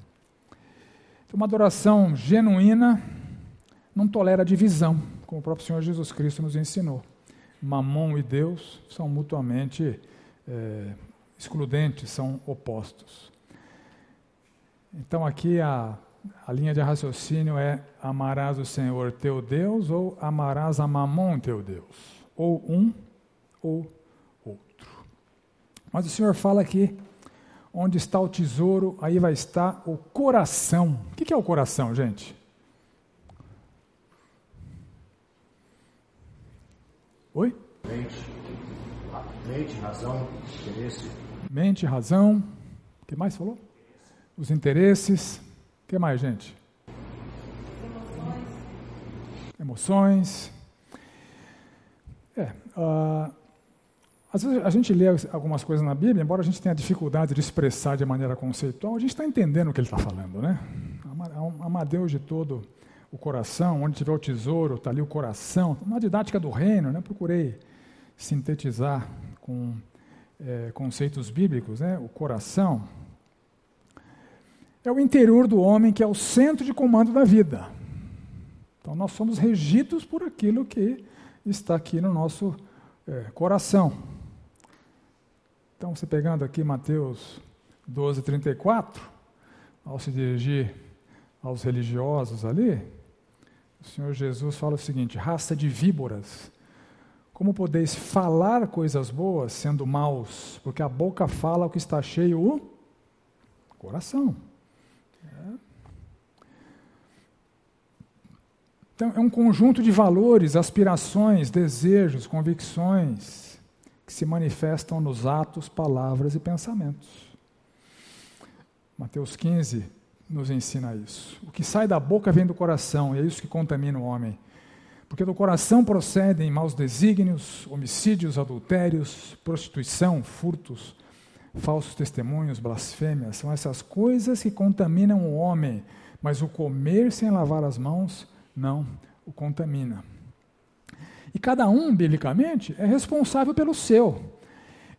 Então, uma adoração genuína não tolera divisão, como o próprio Senhor Jesus Cristo nos ensinou. Mamon e Deus são mutuamente é, excludentes, são opostos. Então aqui a, a linha de raciocínio é amarás o Senhor teu Deus ou amarás a Mamon teu Deus, ou um ou outro. Mas o Senhor fala aqui, onde está o tesouro, aí vai estar o coração. O que é o coração, gente? Oi? Mente, mente, razão, interesse, mente, razão. O que mais falou? Os interesses. O que mais, gente? Emoções. Emoções. É. Uh, às vezes a gente lê algumas coisas na Bíblia, embora a gente tenha dificuldade de expressar de maneira conceitual, a gente está entendendo o que ele está falando, né? Amar Deus de todo o coração, onde tiver o tesouro, está ali o coração. Uma didática do reino, né? Procurei sintetizar com é, conceitos bíblicos, né, o coração, é o interior do homem que é o centro de comando da vida. Então nós somos regidos por aquilo que está aqui no nosso é, coração. Então você pegando aqui Mateus 12, 34, ao se dirigir aos religiosos ali, o Senhor Jesus fala o seguinte: raça de víboras, como podeis falar coisas boas sendo maus? Porque a boca fala o que está cheio o coração. É. Então, é um conjunto de valores, aspirações, desejos, convicções que se manifestam nos atos, palavras e pensamentos. Mateus 15 nos ensina isso. O que sai da boca vem do coração, e é isso que contamina o homem. Porque do coração procedem maus desígnios, homicídios, adultérios, prostituição, furtos, falsos testemunhos, blasfêmias. São essas coisas que contaminam o homem, mas o comer sem lavar as mãos não o contamina. E cada um, biblicamente, é responsável pelo seu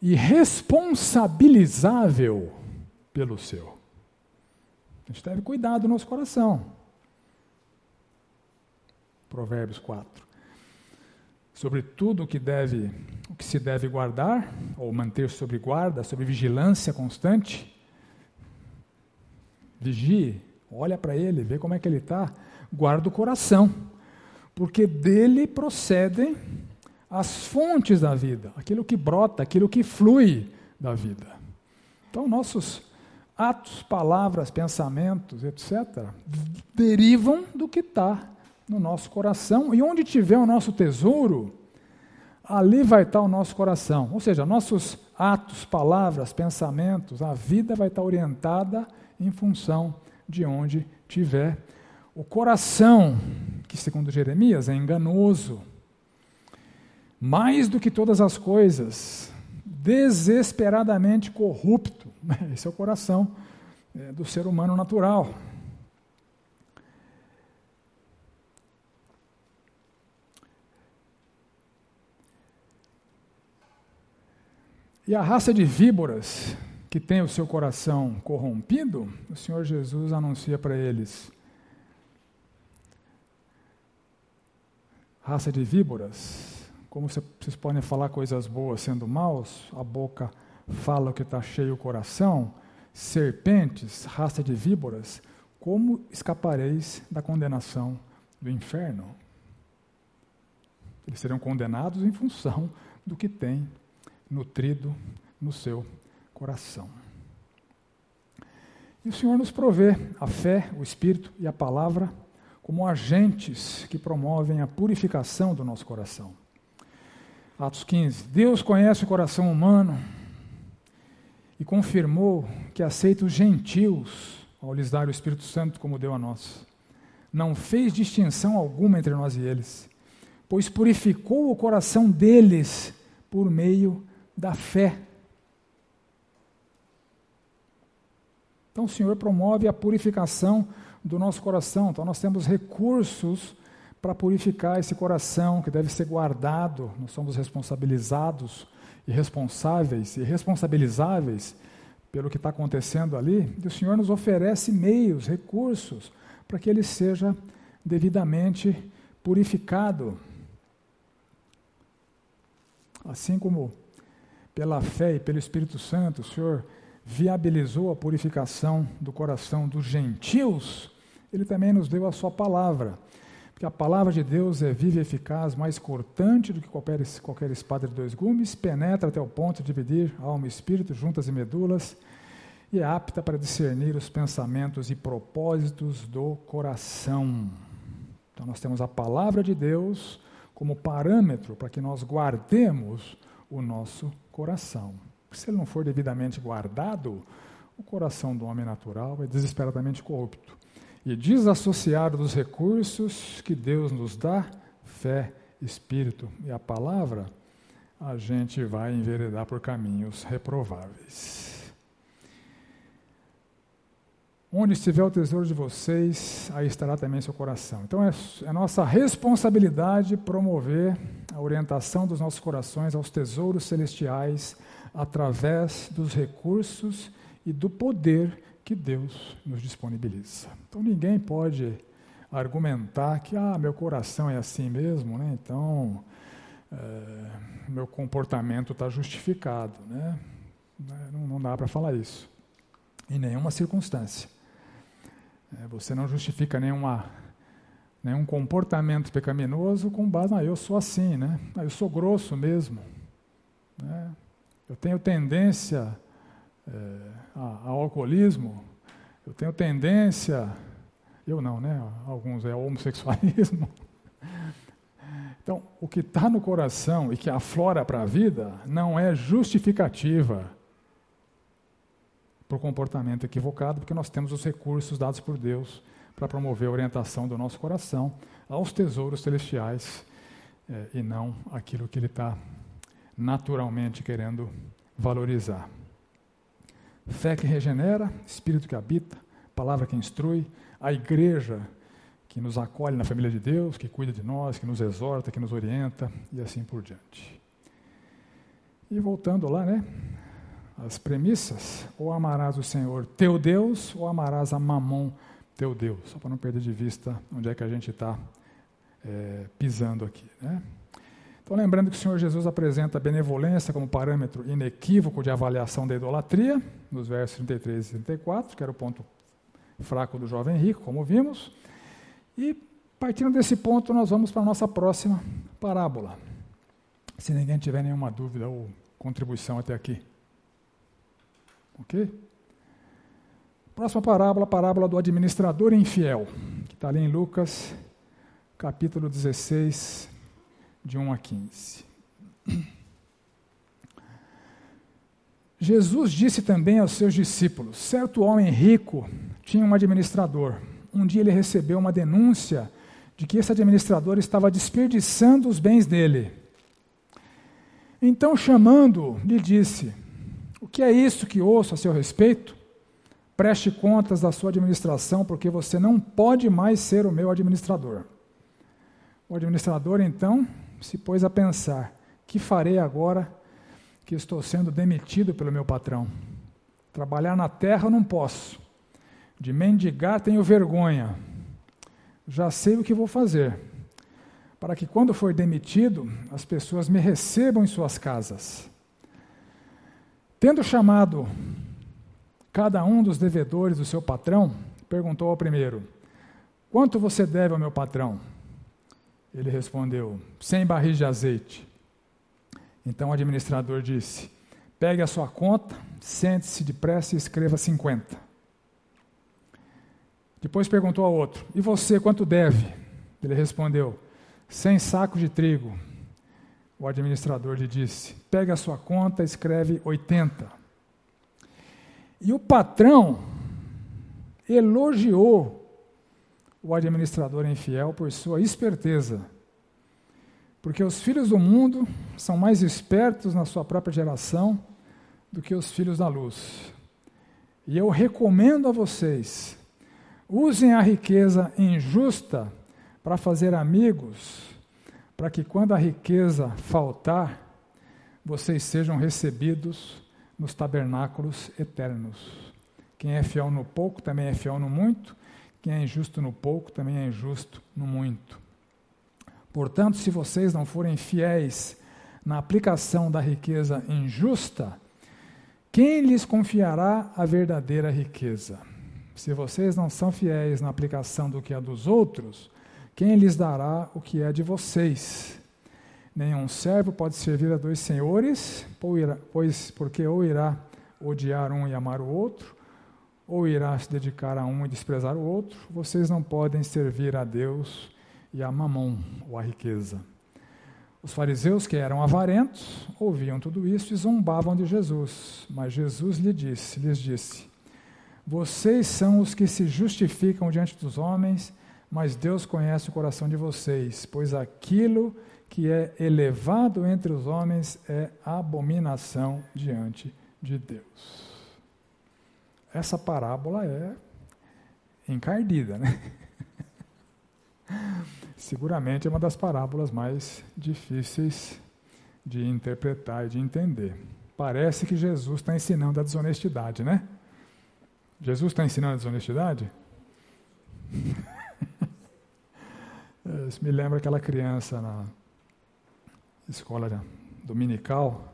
e responsabilizável pelo seu. A gente deve cuidar do nosso coração. Provérbios 4. Sobre tudo o que deve, o que se deve guardar ou manter sob guarda, sob vigilância constante. Vigie, olha para ele, vê como é que ele está. Guarda o coração, porque dele procedem as fontes da vida, aquilo que brota, aquilo que flui da vida. Então, nossos atos, palavras, pensamentos, etc., derivam do que está no nosso coração, e onde tiver o nosso tesouro, ali vai estar o nosso coração. Ou seja, nossos atos, palavras, pensamentos, a vida vai estar orientada em função de onde tiver o coração, que segundo Jeremias é enganoso, mais do que todas as coisas, desesperadamente corrupto. Esse é o coração é, do ser humano natural. E a raça de víboras que tem o seu coração corrompido, o Senhor Jesus anuncia para eles: raça de víboras, como vocês podem falar coisas boas sendo maus, a boca fala o que está cheio o coração, serpentes, raça de víboras, como escapareis da condenação do inferno? Eles serão condenados em função do que tem nutrido no seu coração. E o Senhor nos provê a fé, o Espírito e a palavra como agentes que promovem a purificação do nosso coração. Atos 15. Deus conhece o coração humano e confirmou que aceita os gentios ao lhes dar o Espírito Santo como deu a nós. Não fez distinção alguma entre nós e eles, pois purificou o coração deles por meio da fé. Então o Senhor promove a purificação do nosso coração. Então nós temos recursos para purificar esse coração que deve ser guardado. Nós somos responsabilizados e responsáveis e responsabilizáveis pelo que está acontecendo ali. E o Senhor nos oferece meios, recursos para que ele seja devidamente purificado. Assim como pela fé e pelo Espírito Santo, o Senhor viabilizou a purificação do coração dos gentios ele também nos deu a sua palavra. Porque a palavra de Deus é viva e eficaz, mais cortante do que qualquer, qualquer espada de dois gumes, penetra até o ponto de dividir alma e espírito, juntas e medulas, e é apta para discernir os pensamentos e propósitos do coração. Então, nós temos a palavra de Deus como parâmetro para que nós guardemos o nosso coração. Se ele não for devidamente guardado, o coração do homem natural é desesperadamente corrupto e desassociado dos recursos que Deus nos dá, fé, espírito e a palavra, a gente vai enveredar por caminhos reprováveis. Onde estiver o tesouro de vocês, aí estará também seu coração. Então é, é nossa responsabilidade promover a orientação dos nossos corações aos tesouros celestiais através dos recursos e do poder que Deus nos disponibiliza. Então ninguém pode argumentar que ah, meu coração é assim mesmo, né? então é, meu comportamento está justificado. Né? Não, não dá para falar isso, em nenhuma circunstância. É, você não justifica nenhuma, nenhum comportamento pecaminoso com base, ah, eu sou assim, né? Ah, eu sou grosso mesmo. Né? Eu tenho tendência é, ao alcoolismo, eu tenho tendência, eu não, né? Alguns é homossexualismo. (laughs) Então, o que está no coração e que aflora para a vida não é justificativa para o comportamento equivocado, porque nós temos os recursos dados por Deus para promover a orientação do nosso coração aos tesouros celestiais é, e não aquilo que ele está naturalmente querendo valorizar. Fé que regenera, Espírito que habita, palavra que instrui, a igreja que nos acolhe na família de Deus, que cuida de nós, que nos exorta, que nos orienta e assim por diante. E voltando lá, né? As premissas: ou amarás o Senhor teu Deus, ou amarás a Mamon teu Deus. Só para não perder de vista onde é que a gente está é, pisando aqui, né? Então, lembrando que o Senhor Jesus apresenta a benevolência como parâmetro inequívoco de avaliação da idolatria, nos versos 33 e 34, que era o ponto fraco do jovem rico, como vimos. E, partindo desse ponto, nós vamos para a nossa próxima parábola. Se ninguém tiver nenhuma dúvida ou contribuição até aqui. Ok? Próxima parábola, a parábola do administrador infiel, que está ali em Lucas, capítulo 16, de 1 a 15. Jesus disse também aos seus discípulos: certo homem rico tinha um administrador. Um dia ele recebeu uma denúncia de que esse administrador estava desperdiçando os bens dele. Então, chamando, lhe disse: O que é isso que ouço a seu respeito? Preste contas da sua administração, porque você não pode mais ser o meu administrador. O administrador, então, se pôs a pensar: que farei agora que estou sendo demitido pelo meu patrão? Trabalhar na terra não posso. De mendigar tenho vergonha. Já sei o que vou fazer. para que quando for demitido, as pessoas me recebam em suas casas. Tendo chamado cada um dos devedores do seu patrão, perguntou ao primeiro: Quanto você deve ao meu patrão? Ele respondeu: Cem barris de azeite. Então o administrador disse: Pegue a sua conta, sente-se depressa e escreva 50. Depois perguntou ao outro: E você quanto deve? Ele respondeu: Cem sacos de trigo. O administrador lhe disse: Pegue a sua conta, escreve 80. E o patrão elogiou o administrador infiel por sua esperteza. Porque os filhos do mundo são mais espertos na sua própria geração do que os filhos da luz. E eu recomendo a vocês Usem a riqueza injusta para fazer amigos, para que quando a riqueza faltar, vocês sejam recebidos nos tabernáculos eternos. Quem é fiel no pouco também é fiel no muito, quem é injusto no pouco também é injusto no muito. Portanto, se vocês não forem fiéis na aplicação da riqueza injusta, quem lhes confiará a verdadeira riqueza? Se vocês não são fiéis na aplicação do que é dos outros, quem lhes dará o que é de vocês? Nenhum servo pode servir a dois senhores, pois porque ou irá odiar um e amar o outro, ou irá se dedicar a um e desprezar o outro. Vocês não podem servir a Deus e a mamão, ou a riqueza. Os fariseus, que eram avarentos, ouviam tudo isso e zombavam de Jesus. Mas Jesus lhe disse, lhes disse: vocês são os que se justificam diante dos homens, mas Deus conhece o coração de vocês, pois aquilo que é elevado entre os homens é abominação diante de Deus. Essa parábola é encardida, né? (laughs) Seguramente é uma das parábolas mais difíceis de interpretar e de entender. Parece que Jesus está ensinando a desonestidade, né? Jesus está ensinando a desonestidade? (laughs) Isso me lembra aquela criança na escola dominical,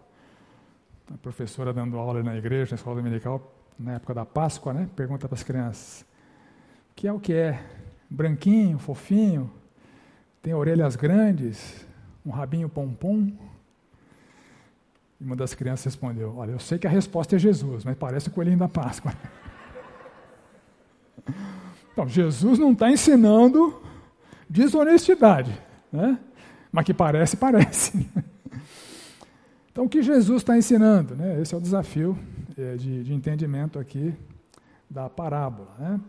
a professora dando aula na igreja, na escola dominical, na época da Páscoa, né? Pergunta para as crianças: o que é o que é? Branquinho, fofinho, tem orelhas grandes, um rabinho pompom? E uma das crianças respondeu: Olha, eu sei que a resposta é Jesus, mas parece o coelhinho da Páscoa. (laughs) Então, Jesus não está ensinando desonestidade, né? mas que parece, (laughs) parece. Então, o que Jesus está ensinando? Né? Esse é o desafio de, de, entendimento aqui da parábola. Né?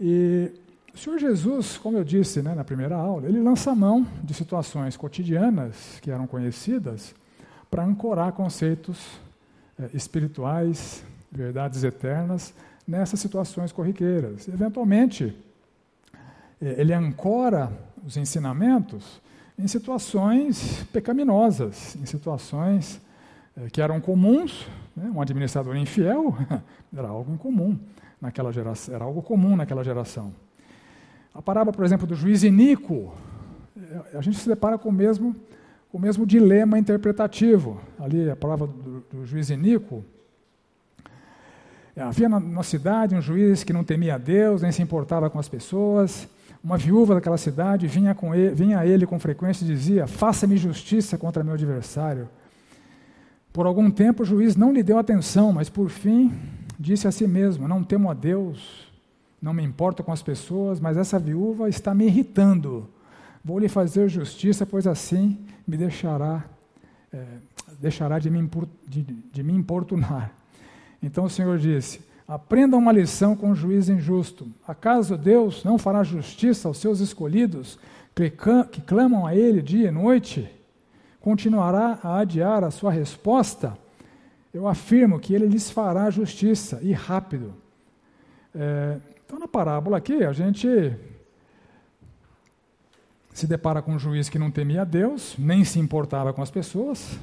E o Senhor Jesus, como eu disse né, na primeira aula, ele lança mão de situações cotidianas que eram conhecidas para ancorar conceitos é, espirituais, verdades eternas, nessas situações corriqueiras. Eventualmente, é, ele ancora os ensinamentos em situações pecaminosas, em situações que eram comuns. Né? Um administrador infiel (laughs) era algo incomum naquela geração, era algo comum naquela geração. A parábola, por exemplo, do juiz iníquo, é, a gente se depara com o mesmo, com o mesmo dilema interpretativo. Ali, a palavra do, do juiz iníquo, Havia na, na cidade um juiz que não temia a Deus, nem se importava com as pessoas. Uma viúva daquela cidade vinha, com ele, vinha a ele com frequência e dizia: Faça-me justiça contra meu adversário. Por algum tempo o juiz não lhe deu atenção, mas por fim disse a si mesmo: Não temo a Deus, não me importo com as pessoas, mas essa viúva está me irritando. Vou lhe fazer justiça, pois assim me deixará, é, deixará de me, de, de me importunar. Então o Senhor disse: Aprenda uma lição com o juiz injusto. Acaso Deus não fará justiça aos seus escolhidos, que clamam a Ele dia e noite? Continuará a adiar a sua resposta? Eu afirmo que Ele lhes fará justiça, e rápido. É, então, na parábola aqui, a gente se depara com um juiz que não temia a Deus, nem se importava com as pessoas,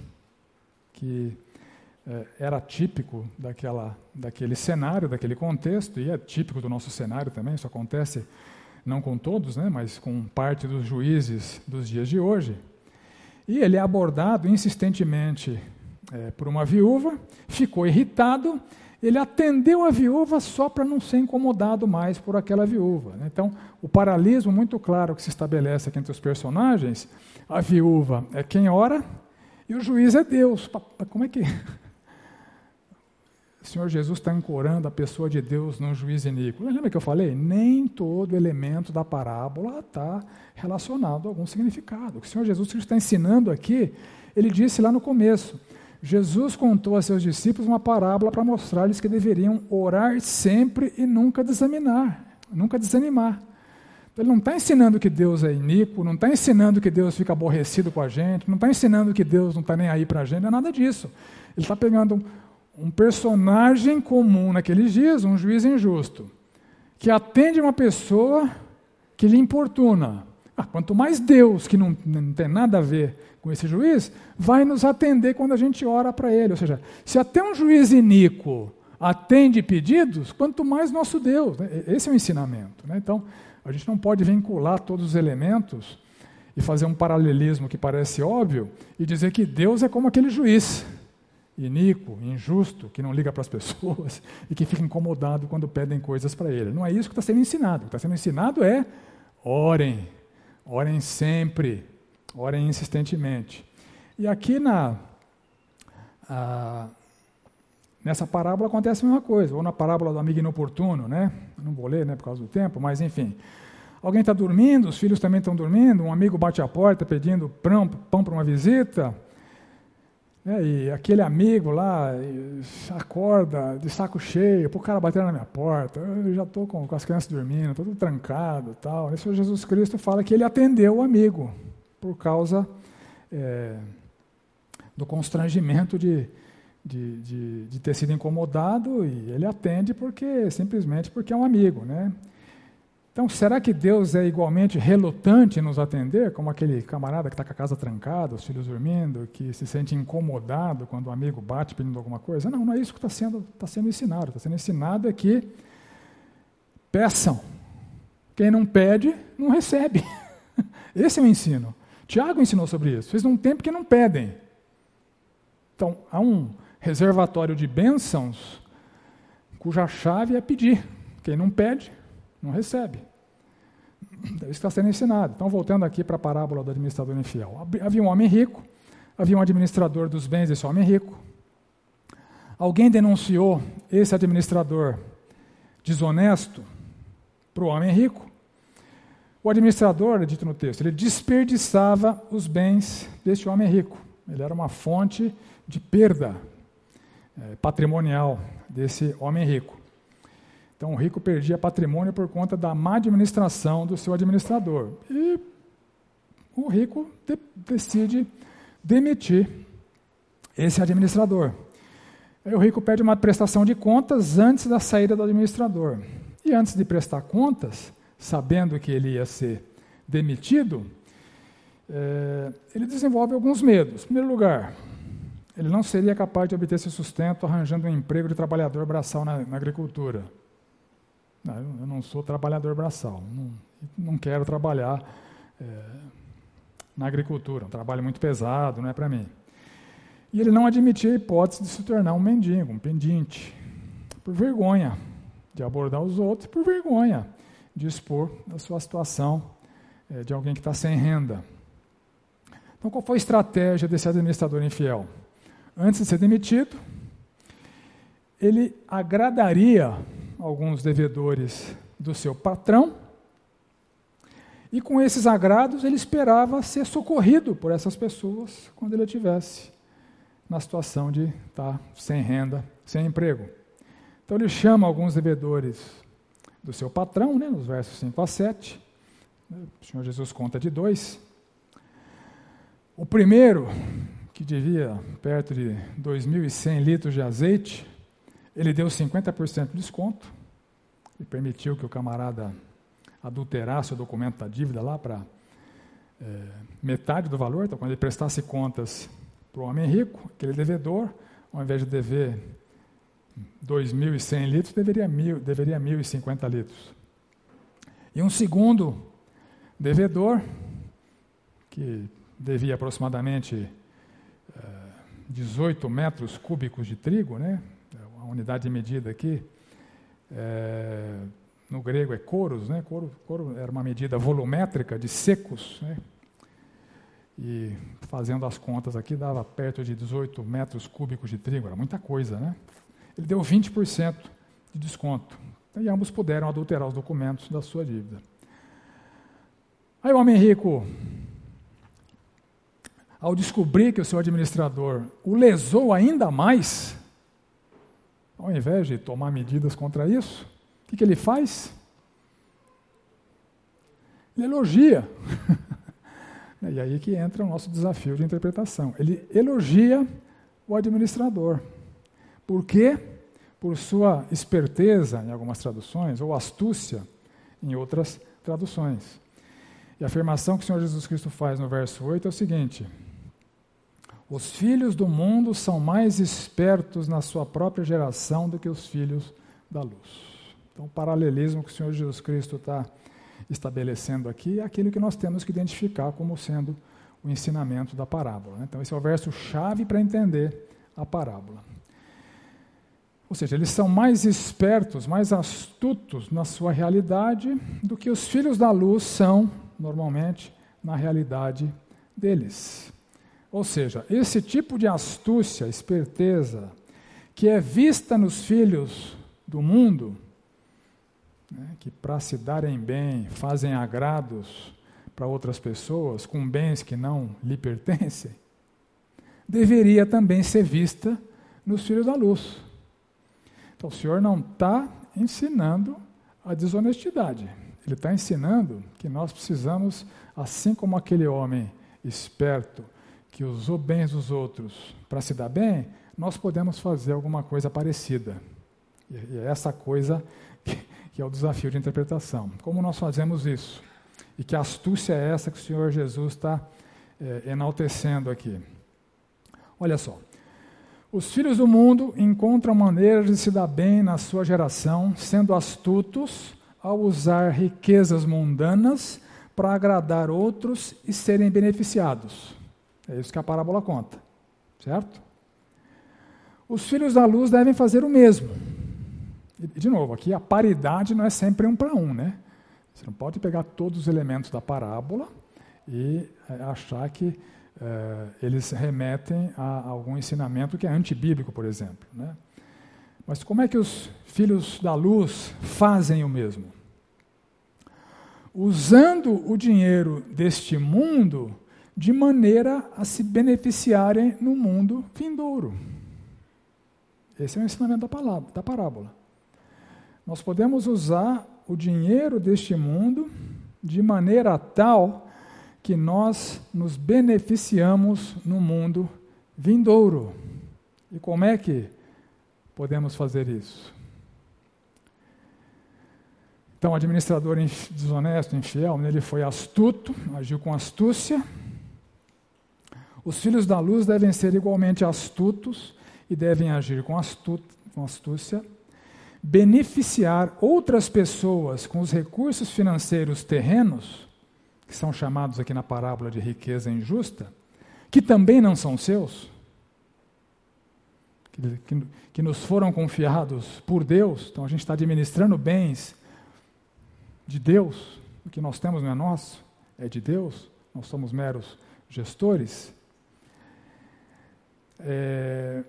que é, era típico daquela, daquele cenário, daquele contexto, e é típico do nosso cenário também, isso acontece não com todos, né, mas com parte dos juízes dos dias de hoje. E ele é abordado insistentemente é, por uma viúva, ficou irritado, ele atendeu a viúva só para não ser incomodado mais por aquela viúva. Né? Então, o paralelismo muito claro que se estabelece aqui entre os personagens, a viúva é quem ora e o juiz é Deus. Como é que o Senhor Jesus está ancorando a pessoa de Deus num juiz iníquo. Lembra que eu falei? Nem todo elemento da parábola está relacionado a algum significado. O que o Senhor Jesus está ensinando aqui, ele disse lá no começo. Jesus contou a seus discípulos uma parábola para mostrar-lhes que deveriam orar sempre e nunca desanimar, nunca desanimar. Então, ele não está ensinando que Deus é iníquo, não está ensinando que Deus fica aborrecido com a gente, não está ensinando que Deus não está nem aí para a gente, não é nada disso. Ele está pegando um personagem comum naqueles dias, um juiz injusto, que atende uma pessoa que lhe importuna. Ah, quanto mais Deus, que não, não tem nada a ver com esse juiz, vai nos atender quando a gente ora para ele. Ou seja, se até um juiz iníquo atende pedidos, quanto mais nosso Deus. Né? Esse é o ensinamento. Né? Então, a gente não pode vincular todos os elementos e fazer um paralelismo que parece óbvio e dizer que Deus é como aquele juiz iníquo, injusto, que não liga para as pessoas (laughs) e que fica incomodado quando pedem coisas para ele. Não é isso que está sendo ensinado. O que está sendo ensinado é orem, orem sempre, orem insistentemente. E aqui na a, nessa parábola acontece a mesma coisa, ou na parábola do amigo inoportuno, né? Não vou ler, né, por causa do tempo, mas enfim. Alguém está dormindo, os filhos também estão dormindo, um amigo bate a porta pedindo pão, pão para uma visita, é, e aquele amigo lá acorda de saco cheio, o cara batendo na minha porta, eu já estou com, com, as crianças dormindo, todo trancado tal. Isso Jesus Cristo fala que ele atendeu o amigo por causa é, do constrangimento de, de, de, de, ter sido incomodado e ele atende porque simplesmente porque é um amigo, né? Então, será que Deus é igualmente relutante em nos atender, como aquele camarada que está com a casa trancada, os filhos dormindo, que se sente incomodado quando o amigo bate pedindo alguma coisa? Não, não é isso que está sendo, tá sendo ensinado. Está sendo ensinado é que peçam. Quem não pede, não recebe. (laughs) Esse é o ensino. Tiago ensinou sobre isso. Fez um tempo que não pedem. Então, há um reservatório de bênçãos cuja chave é pedir. Quem não pede, não recebe. É isso está sendo ensinado. Então, voltando aqui para a parábola do administrador infiel. Havia um homem rico, havia um administrador dos bens desse homem rico. Alguém denunciou esse administrador desonesto para o homem rico. O administrador, é dito no texto, ele desperdiçava os bens deste homem rico. Ele era uma fonte de perda é, patrimonial desse homem rico. Então o rico perdia patrimônio por conta da má administração do seu administrador. E o rico de decide demitir esse administrador. Aí o rico pede uma prestação de contas antes da saída do administrador. E antes de prestar contas, sabendo que ele ia ser demitido, é, ele desenvolve alguns medos. Em primeiro lugar, ele não seria capaz de obter seu sustento arranjando um emprego de trabalhador braçal na, na agricultura. Não, eu não sou trabalhador braçal, não, quero trabalhar é, na agricultura, um trabalho muito pesado, não é para mim. E ele não admitia a hipótese de se tornar um mendigo, um pendente, por vergonha de abordar os outros, por vergonha de expor a sua situação é, de alguém que está sem renda. Então, qual foi a estratégia desse administrador infiel? Antes de ser demitido, ele agradaria alguns devedores do seu patrão, e com esses agrados ele esperava ser socorrido por essas pessoas quando ele estivesse na situação de estar sem renda, sem emprego. Então ele chama alguns devedores do seu patrão, né, nos versos 5 a 7. O Senhor Jesus conta de dois. O primeiro, que devia perto de 2.100 litros de azeite, ele deu 50% de desconto e permitiu que o camarada adulterasse o documento da dívida lá para é, metade do valor. Então, quando ele prestasse contas para o homem rico, aquele devedor, ao invés de dever 2.100 litros, deveria, mil, deveria 1.050 litros. E um segundo devedor, que devia aproximadamente 18 metros cúbicos de trigo, né? Unidade de medida aqui, é, no grego é coros, né? Coro, coro era uma medida volumétrica de secos, né? E fazendo as contas aqui, dava perto de 18 metros cúbicos de trigo, era muita coisa, né? Ele deu 20% de desconto. E ambos puderam adulterar os documentos da sua dívida. Aí o homem rico ao descobrir que o seu administrador o lesou ainda mais, ao invés de tomar medidas contra isso, o que, que ele faz? Ele elogia. (laughs) e aí que entra o nosso desafio de interpretação. Ele elogia o administrador. Por quê? Por sua esperteza, em algumas traduções, ou astúcia, em outras traduções. E a afirmação que o Senhor Jesus Cristo faz no verso 8 é o seguinte: os filhos do mundo são mais espertos na sua própria geração do que os filhos da luz. Então, o paralelismo que o Senhor Jesus Cristo está estabelecendo aqui é aquilo que nós temos que identificar como sendo o ensinamento da parábola. Né? Então, esse é o verso chave para entender a parábola. Ou seja, eles são mais espertos, mais astutos na sua realidade do que os filhos da luz são, normalmente, na realidade deles. Ou seja, esse tipo de astúcia, esperteza, que é vista nos filhos do mundo, né, que para se darem bem fazem agrados para outras pessoas com bens que não lhe pertencem, deveria também ser vista nos filhos da luz. Então o Senhor não está ensinando a desonestidade. Ele está ensinando que nós precisamos, assim como aquele homem esperto, que usou bens dos outros para se dar bem, nós podemos fazer alguma coisa parecida. E é essa coisa (laughs) que, é o desafio de interpretação. Como nós fazemos isso? E que astúcia é essa que o Senhor Jesus está é, enaltecendo aqui? Olha só. Os filhos do mundo encontram maneiras de se dar bem na sua geração, sendo astutos ao usar riquezas mundanas para agradar outros e serem beneficiados. É isso que a parábola conta, certo? Os filhos da luz devem fazer o mesmo. E, de novo, aqui a paridade não é sempre um para um, né? Você não pode pegar todos os elementos da parábola e é, achar que é, eles remetem a algum ensinamento que é antibíblico, por exemplo. Né? Mas como é que os filhos da luz fazem o mesmo? Usando o dinheiro deste mundo de maneira a se beneficiarem no mundo vindouro. Esse é o ensinamento da, palavra, da parábola. Nós podemos usar o dinheiro deste mundo de maneira tal que nós nos beneficiamos no mundo vindouro. E como é que podemos fazer isso? Então, o administrador desonesto, infiel, ele foi astuto, agiu com astúcia, os filhos da luz devem ser igualmente astutos e devem agir com, com astúcia, beneficiar outras pessoas com os recursos financeiros terrenos, que são chamados aqui na parábola de riqueza injusta, que também não são seus, que, que, que nos foram confiados por Deus, então a gente está administrando bens de Deus, o que nós temos não é nosso, é de Deus, nós somos meros gestores é,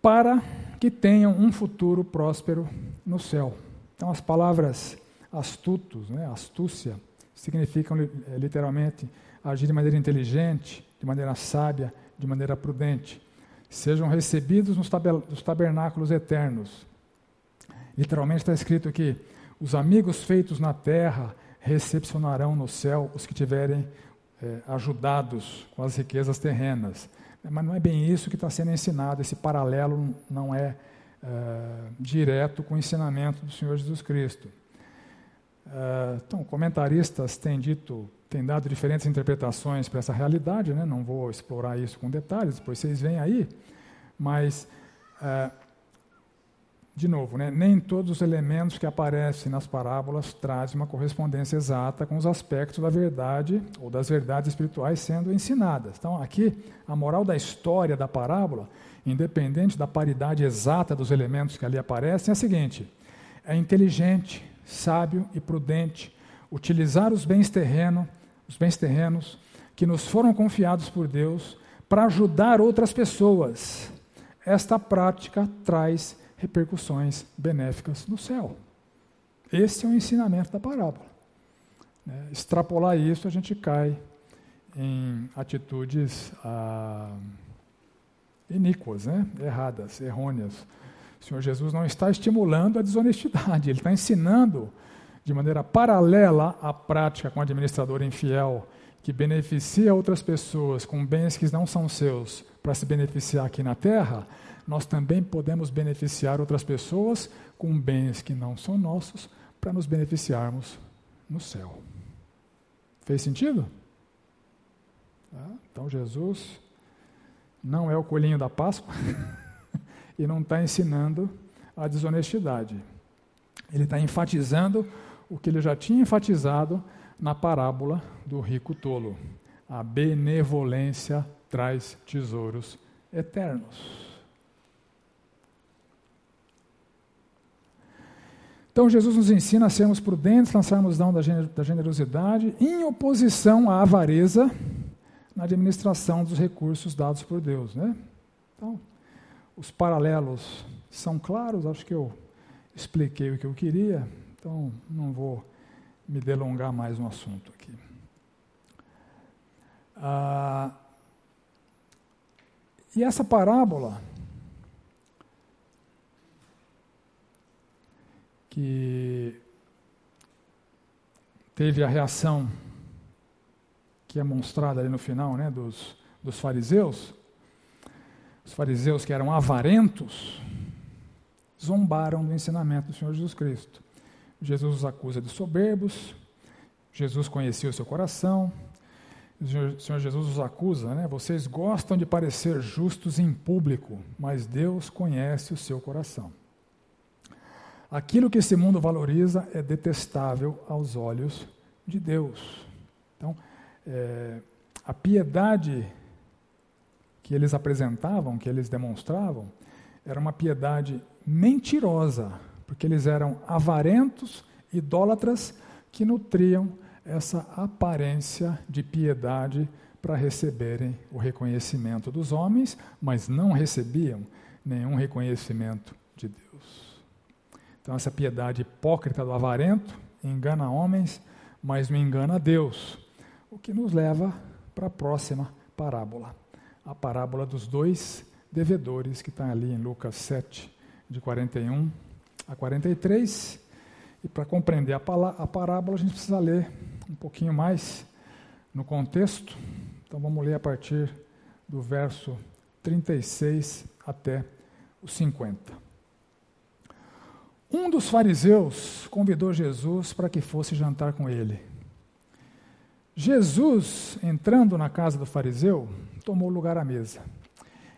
para que tenham um futuro próspero no céu. Então, as palavras astutos, né, astúcia, significam é, literalmente agir de maneira inteligente, de maneira sábia, de maneira prudente. Sejam recebidos nos tabernáculos eternos. Literalmente está escrito aqui: os amigos feitos na terra recepcionarão no céu os que tiverem é, ajudados com as riquezas terrenas. Mas não é bem isso que está sendo ensinado, esse paralelo não é, é direto com o ensinamento do Senhor Jesus Cristo. É, então, comentaristas têm dito, têm dado diferentes interpretações para essa realidade, né? não vou explorar isso com detalhes, depois vocês veem aí, mas é, de novo, né, nem todos os elementos que aparecem nas parábolas trazem uma correspondência exata com os aspectos da verdade ou das verdades espirituais sendo ensinadas. Então, aqui, a moral da história da parábola, independente da paridade exata dos elementos que ali aparecem, é a seguinte: é inteligente, sábio e prudente utilizar os bens terreno, os bens terrenos que nos foram confiados por Deus para ajudar outras pessoas. Esta prática traz repercussões benéficas no céu. Esse é o ensinamento da parábola. É, extrapolar isso, a gente cai em atitudes ah, iníquas, né? erradas, errôneas. O Senhor Jesus não está estimulando a desonestidade, ele está ensinando de maneira paralela à prática com o administrador infiel, que beneficia outras pessoas com bens que não são seus para se beneficiar aqui na terra, nós também podemos beneficiar outras pessoas com bens que não são nossos para nos beneficiarmos no céu. Fez sentido? Tá? Então Jesus não é o coelhinho da Páscoa (laughs) e não está ensinando a desonestidade. Ele está enfatizando o que ele já tinha enfatizado na parábola do rico tolo. A benevolência traz tesouros eternos. Então, Jesus nos ensina a sermos prudentes, lançarmos mão da generosidade, em oposição à avareza na administração dos recursos dados por Deus. Né? Então, os paralelos são claros, acho que eu expliquei o que eu queria, então não vou me delongar mais no assunto aqui. Ah, e essa parábola que teve a reação que é mostrada ali no final, né, dos, dos fariseus, os fariseus que eram avarentos, zombaram do ensinamento do Senhor Jesus Cristo. Jesus os acusa de soberbos, Jesus conhecia o seu coração, o Senhor Jesus os acusa, né? Vocês gostam de parecer justos em público, mas Deus conhece o seu coração. Aquilo que esse mundo valoriza é detestável aos olhos de Deus. Então, é, a piedade que eles apresentavam, que eles demonstravam, era uma piedade mentirosa, porque eles eram avarentos, idólatras, que nutriam essa aparência de piedade para receberem o reconhecimento dos homens, mas não recebiam nenhum reconhecimento de Deus. Então, essa piedade hipócrita do avarento engana homens, mas não engana Deus. O que nos leva para a próxima parábola, a parábola dos dois devedores, que está ali em Lucas 7, de 41 a 43. E para compreender a, parábola, a gente precisa ler um pouquinho mais no contexto. Então vamos ler a partir do verso 36 até o 50. Um dos fariseus convidou Jesus para que fosse jantar com ele. Jesus, entrando na casa do fariseu, tomou lugar à mesa.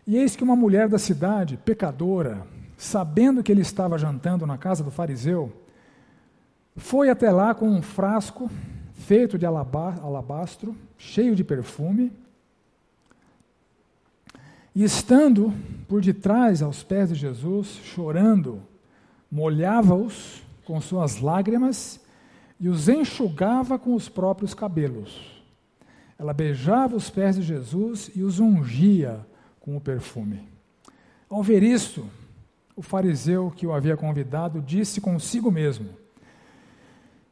E eis que uma mulher da cidade, pecadora, sabendo que ele estava jantando na casa do fariseu, foi até lá com um frasco feito de alabastro, cheio de perfume, e estando por detrás aos pés de Jesus, chorando, molhava-os com suas lágrimas e os enxugava com os próprios cabelos. Ela beijava os pés de Jesus e os ungia com o perfume. Ao ver isto, o fariseu que o havia convidado disse consigo mesmo: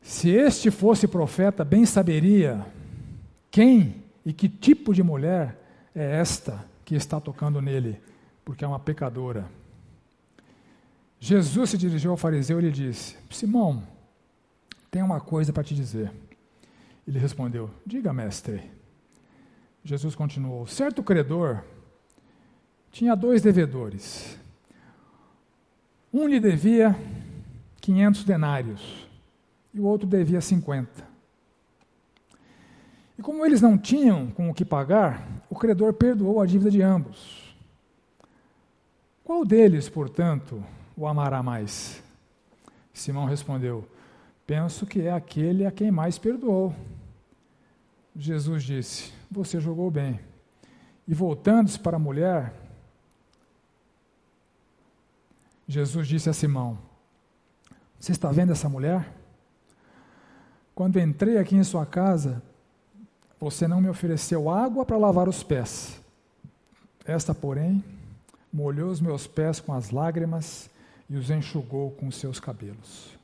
Se este fosse profeta, bem saberia quem e que tipo de mulher é esta que está tocando nele, porque é uma pecadora. Jesus se dirigiu ao fariseu e lhe disse: Simão, tenho uma coisa para te dizer. Ele respondeu: Diga, mestre. Jesus continuou: Certo credor tinha dois devedores. Um lhe devia 500 denários e o outro devia 50. E como eles não tinham com o que pagar, o credor perdoou a dívida de ambos. Qual deles, portanto, o amará mais? Simão respondeu: Penso que é aquele a quem mais perdoou. Jesus disse: Você jogou bem. E voltando-se para a mulher, Jesus disse a Simão: Você está vendo essa mulher? Quando entrei aqui em sua casa, você não me ofereceu água para lavar os pés. Esta, porém, molhou os meus pés com as lágrimas e os enxugou com seus cabelos.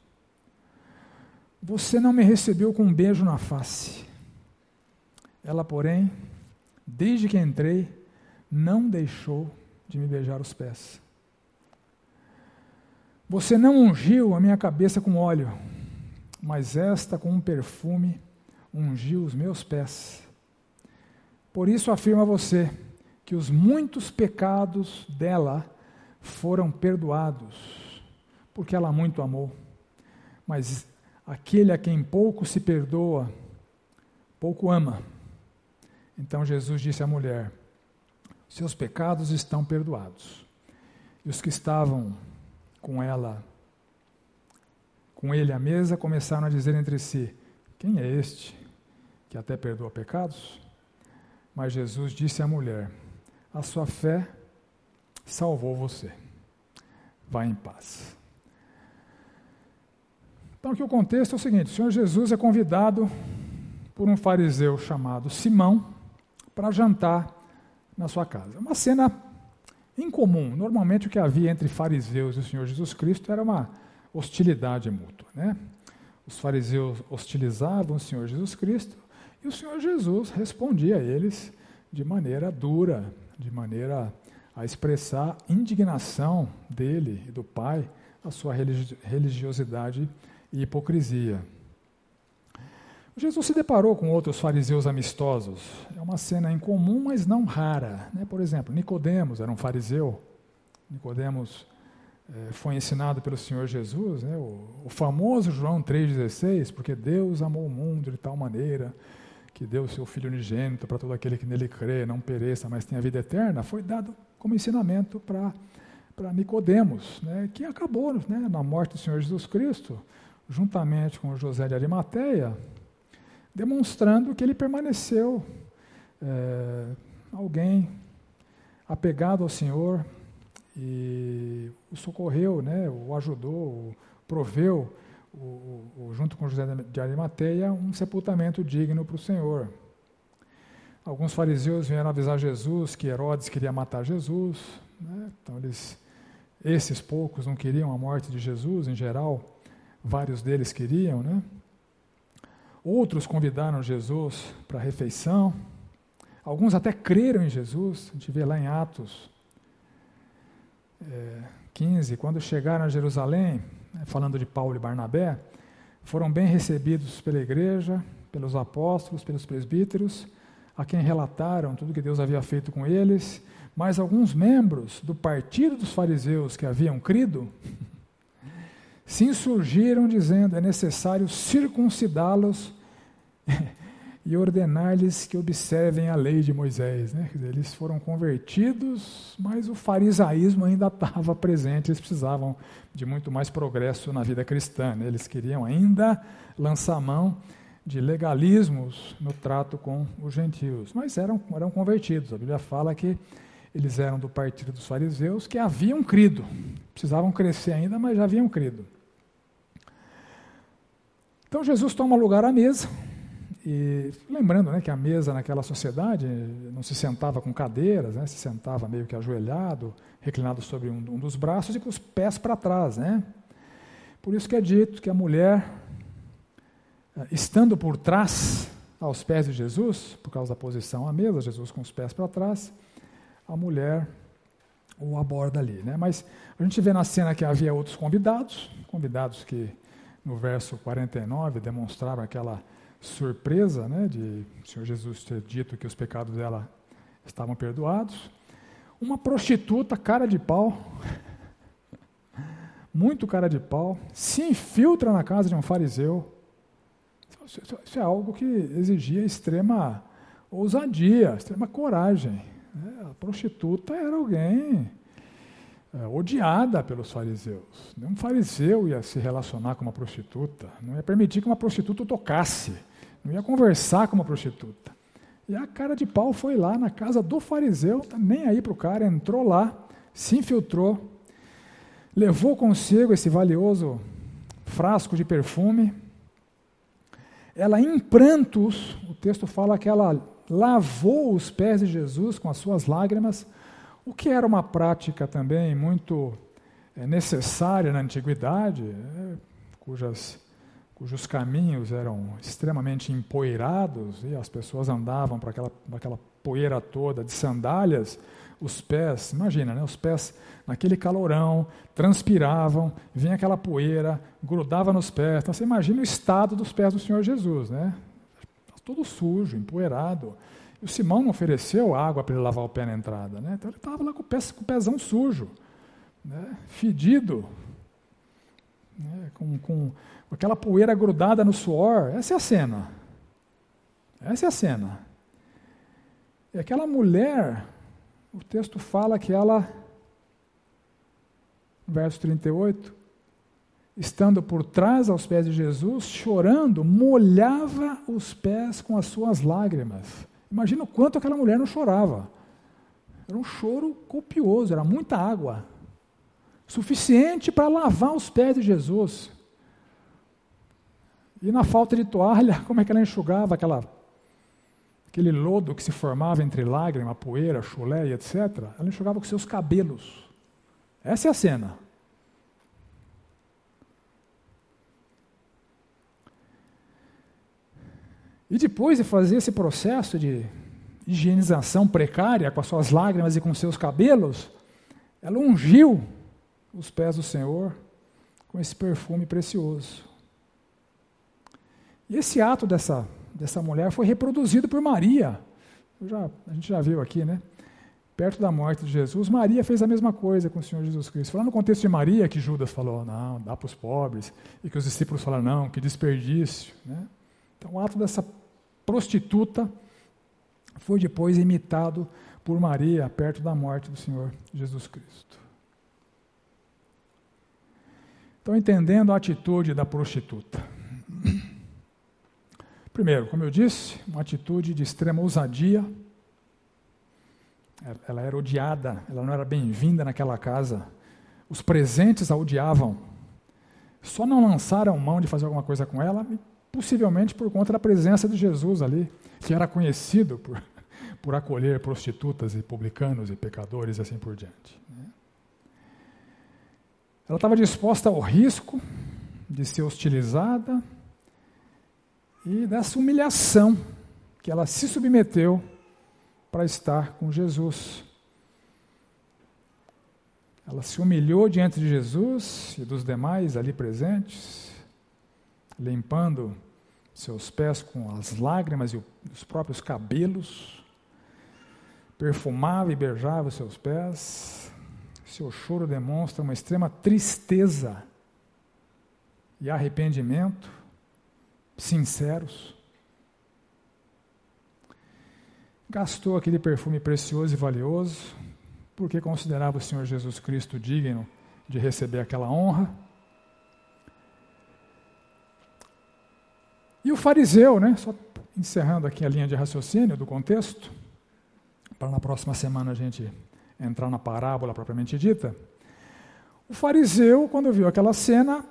Você não me recebeu com um beijo na face. Ela, porém, desde que entrei, não deixou de me beijar os pés. Você não ungiu a minha cabeça com óleo, mas esta com um perfume ungiu os meus pés. Por isso afirma você que os muitos pecados dela foram perdoados, porque ela muito amou. Mas aquele a quem pouco se perdoa, pouco ama. Então Jesus disse à mulher: Seus pecados estão perdoados. E os que estavam com ela, com ele à mesa, começaram a dizer entre si: Quem é este que até perdoa pecados? Mas Jesus disse à mulher: A sua fé salvou você. Vá em paz. Então, aqui o contexto é o seguinte: o Senhor Jesus é convidado por um fariseu chamado Simão para jantar na sua casa. Uma cena incomum. Normalmente o que havia entre fariseus e o Senhor Jesus Cristo era uma hostilidade mútua. Né? Os fariseus hostilizavam o Senhor Jesus Cristo e o Senhor Jesus respondia a eles de maneira dura, de maneira a expressar indignação dele e do Pai, a sua religiosidade e hipocrisia. Jesus se deparou com outros fariseus amistosos. É uma cena incomum, mas não rara. Né? Por exemplo, Nicodemos era um fariseu. Nicodemos eh, foi ensinado pelo Senhor Jesus, né? o, o famoso João 3,16, porque Deus amou o mundo de tal maneira que deu o seu Filho unigênito para todo aquele que nele crê, não pereça, mas tenha vida eterna, foi dado como ensinamento para Nicodemos, né, que acabou né, na morte do Senhor Jesus Cristo, juntamente com José de Arimateia, demonstrando que ele permaneceu é, alguém apegado ao Senhor e o socorreu, né, o ajudou, o proveu, o, o, junto com José de Arimateia, um sepultamento digno para o Senhor. Alguns fariseus vieram avisar Jesus que Herodes queria matar Jesus, né, então eles, esses poucos não queriam a morte de Jesus, em geral, vários deles queriam, né? Outros convidaram Jesus para a refeição. Alguns até creram em Jesus. A gente vê lá em Atos é, 15, quando chegaram a Jerusalém, né, falando de Paulo e Barnabé, foram bem recebidos pela igreja, pelos apóstolos, pelos presbíteros, a quem relataram tudo que Deus havia feito com eles, mas alguns membros do partido dos fariseus que haviam crido se insurgiram dizendo: é necessário circuncidá-los (laughs) e ordenar-lhes que observem a lei de Moisés. Né? Eles foram convertidos, mas o farisaísmo ainda estava presente, eles precisavam de muito mais progresso na vida cristã. Né? Eles queriam ainda lançar mão de legalismos no trato com os gentios, mas eram, eram convertidos. A Bíblia fala que eles eram do partido dos fariseus que haviam crido. Precisavam crescer ainda, mas já haviam crido. Então Jesus toma lugar à mesa, e lembrando né, que a mesa naquela sociedade não se sentava com cadeiras, né, se sentava meio que ajoelhado, reclinado sobre um, um dos braços e com os pés para trás. Né? Por isso que é dito que a mulher, estando por trás, aos pés de Jesus, por causa da posição à mesa, Jesus com os pés para trás, a mulher o aborda ali. Né? Mas a gente vê na cena que havia outros convidados, convidados que no verso 49 demonstraram aquela surpresa né, de o Senhor Jesus ter dito que os pecados dela estavam perdoados. Uma prostituta, cara de pau, (laughs) muito cara de pau, se infiltra na casa de um fariseu. Isso é algo que exigia extrema ousadia, extrema coragem. Né? A prostituta era alguém é, odiada pelos fariseus. Nenhum fariseu ia se relacionar com uma prostituta, não ia permitir que uma prostituta tocasse, não ia conversar com uma prostituta. E a cara de pau foi lá na casa do fariseu, tá nem aí para o cara, entrou lá, se infiltrou, levou consigo esse valioso frasco de perfume. Ela, em prantos, o texto fala que ela lavou os pés de Jesus com as suas lágrimas, o que era uma prática também muito é, necessária na antiguidade, é, cujas, cujos caminhos eram extremamente empoeirados e as pessoas andavam para aquela, aquela poeira toda de sandálias, os pés, imagina, né, os pés naquele calorão, transpiravam, vinha aquela poeira, grudava nos pés. Então você imagina o estado dos pés do Senhor Jesus, né? Todo sujo, empoeirado. E o Simão não ofereceu água para ele lavar o pé na entrada. Né? Então ele estava lá com o, pé, com o pezão sujo, né? fedido, né? com, com aquela poeira grudada no suor. Essa é a cena. Essa é a cena. E aquela mulher, o texto fala que ela, verso 38, estando por trás aos pés de Jesus, chorando, molhava os pés com as suas lágrimas. Imagina o quanto aquela mulher não chorava. Era um choro copioso, era muita água. Suficiente para lavar os pés de Jesus. E na falta de toalha, (laughs) como é que ela enxugava aquela, aquele lodo que se formava entre lágrima, poeira, chulé e etc. Ela enxugava com seus cabelos. Essa é a cena. E depois de fazer esse processo de higienização precária com as suas lágrimas e com seus cabelos, ela ungiu os pés do Senhor com esse perfume precioso. E esse ato dessa, dessa mulher foi reproduzido por Maria. Já, a gente já viu aqui, né? Perto da morte de Jesus, Maria fez a mesma coisa com o Senhor Jesus Cristo. Lá no contexto de Maria que Judas falou, não, dá para os pobres, e que os discípulos falaram, não, que desperdício. Né? Então, o ato dessa prostituta foi depois imitado por Maria perto da morte do Senhor Jesus Cristo. Então, entendendo a atitude da prostituta. Primeiro, como eu disse, uma atitude de extrema ousadia. Ela era odiada, ela não era bem-vinda naquela casa. Os presentes a odiavam. Só não lançaram mão de fazer alguma coisa com ela possivelmente por conta da presença de Jesus ali, que era conhecido por, (laughs) por acolher prostitutas e publicanos e pecadores e assim por diante. Né? Ela estava disposta ao risco de ser hostilizada e dessa humilhação que ela se submeteu para estar com Jesus. Ela se humilhou diante de Jesus e dos demais ali presentes, limpando seus pés com as lágrimas e os próprios cabelos, perfumava e beijava os seus pés. Seu choro demonstra uma extrema tristeza e arrependimento sinceros. Gastou aquele perfume precioso e valioso, porque considerava o Senhor Jesus Cristo digno de receber aquela honra E o fariseu, né, só encerrando aqui a linha de raciocínio do contexto, para na próxima semana a gente entrar na parábola propriamente dita. O fariseu, quando viu aquela cena,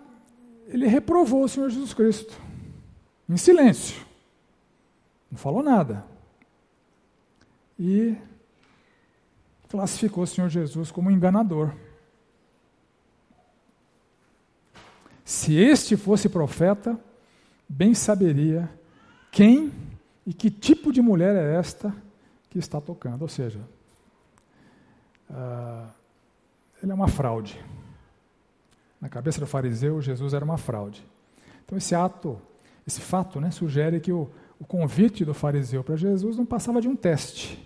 ele reprovou o Senhor Jesus Cristo, em silêncio, não falou nada. E classificou o Senhor Jesus como enganador. Se este fosse profeta, bem saberia quem e que tipo de mulher é esta que está tocando. Ou seja, uh, ele é uma fraude. Na cabeça do fariseu, Jesus era uma fraude. Então, esse ato, esse fato, né, sugere que o, o convite do fariseu para Jesus não passava de um teste.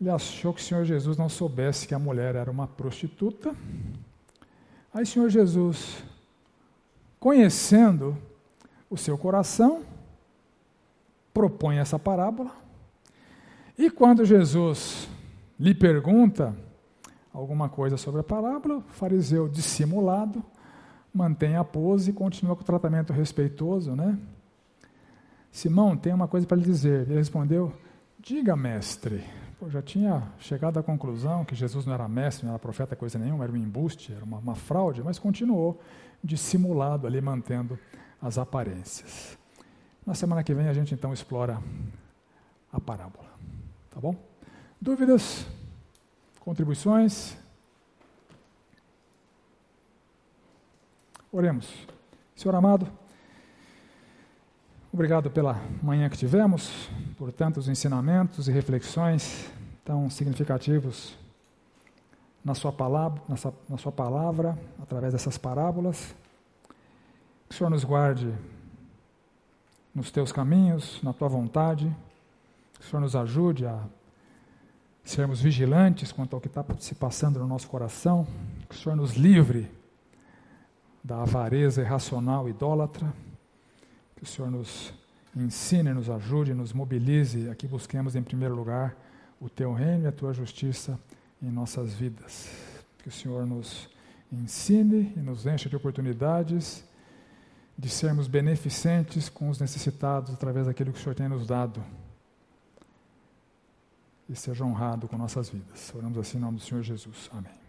Ele achou que o Senhor Jesus não soubesse que a mulher era uma prostituta. Aí Senhor Jesus conhecendo o seu coração, propõe essa parábola. E quando Jesus lhe pergunta alguma coisa sobre a parábola, o fariseu dissimulado mantém a pose e continua com o tratamento respeitoso, né? Simão, tem uma coisa para lhe dizer. Ele respondeu: Diga, mestre. Pô, já tinha chegado à conclusão que Jesus não era mestre, não era profeta, coisa nenhuma, era um embuste, era uma, uma fraude, mas continuou dissimulado ali, mantendo as aparências. Na semana que vem a gente então explora a parábola. Tá bom? Dúvidas? Contribuições? Oremos. Senhor amado, obrigado pela manhã que tivemos, por tantos ensinamentos e reflexões tão significativos na sua palavra, na sua, palavra através dessas parábolas. Que o Senhor nos guarde nos teus caminhos, na tua vontade. Que o Senhor nos ajude a sermos vigilantes quanto ao que está se passando no nosso coração. Que o Senhor nos livre da avareza irracional idólatra. Que o Senhor nos ensine, nos ajude, nos mobilize a que busquemos em primeiro lugar o teu reino e a tua justiça em nossas vidas. Que o Senhor nos ensine e nos encha de oportunidades de sermos beneficentes com os necessitados através daquilo que o Senhor tem nos dado. E seja honrado com nossas vidas. Oramos assim em nome do Senhor Jesus. Amém.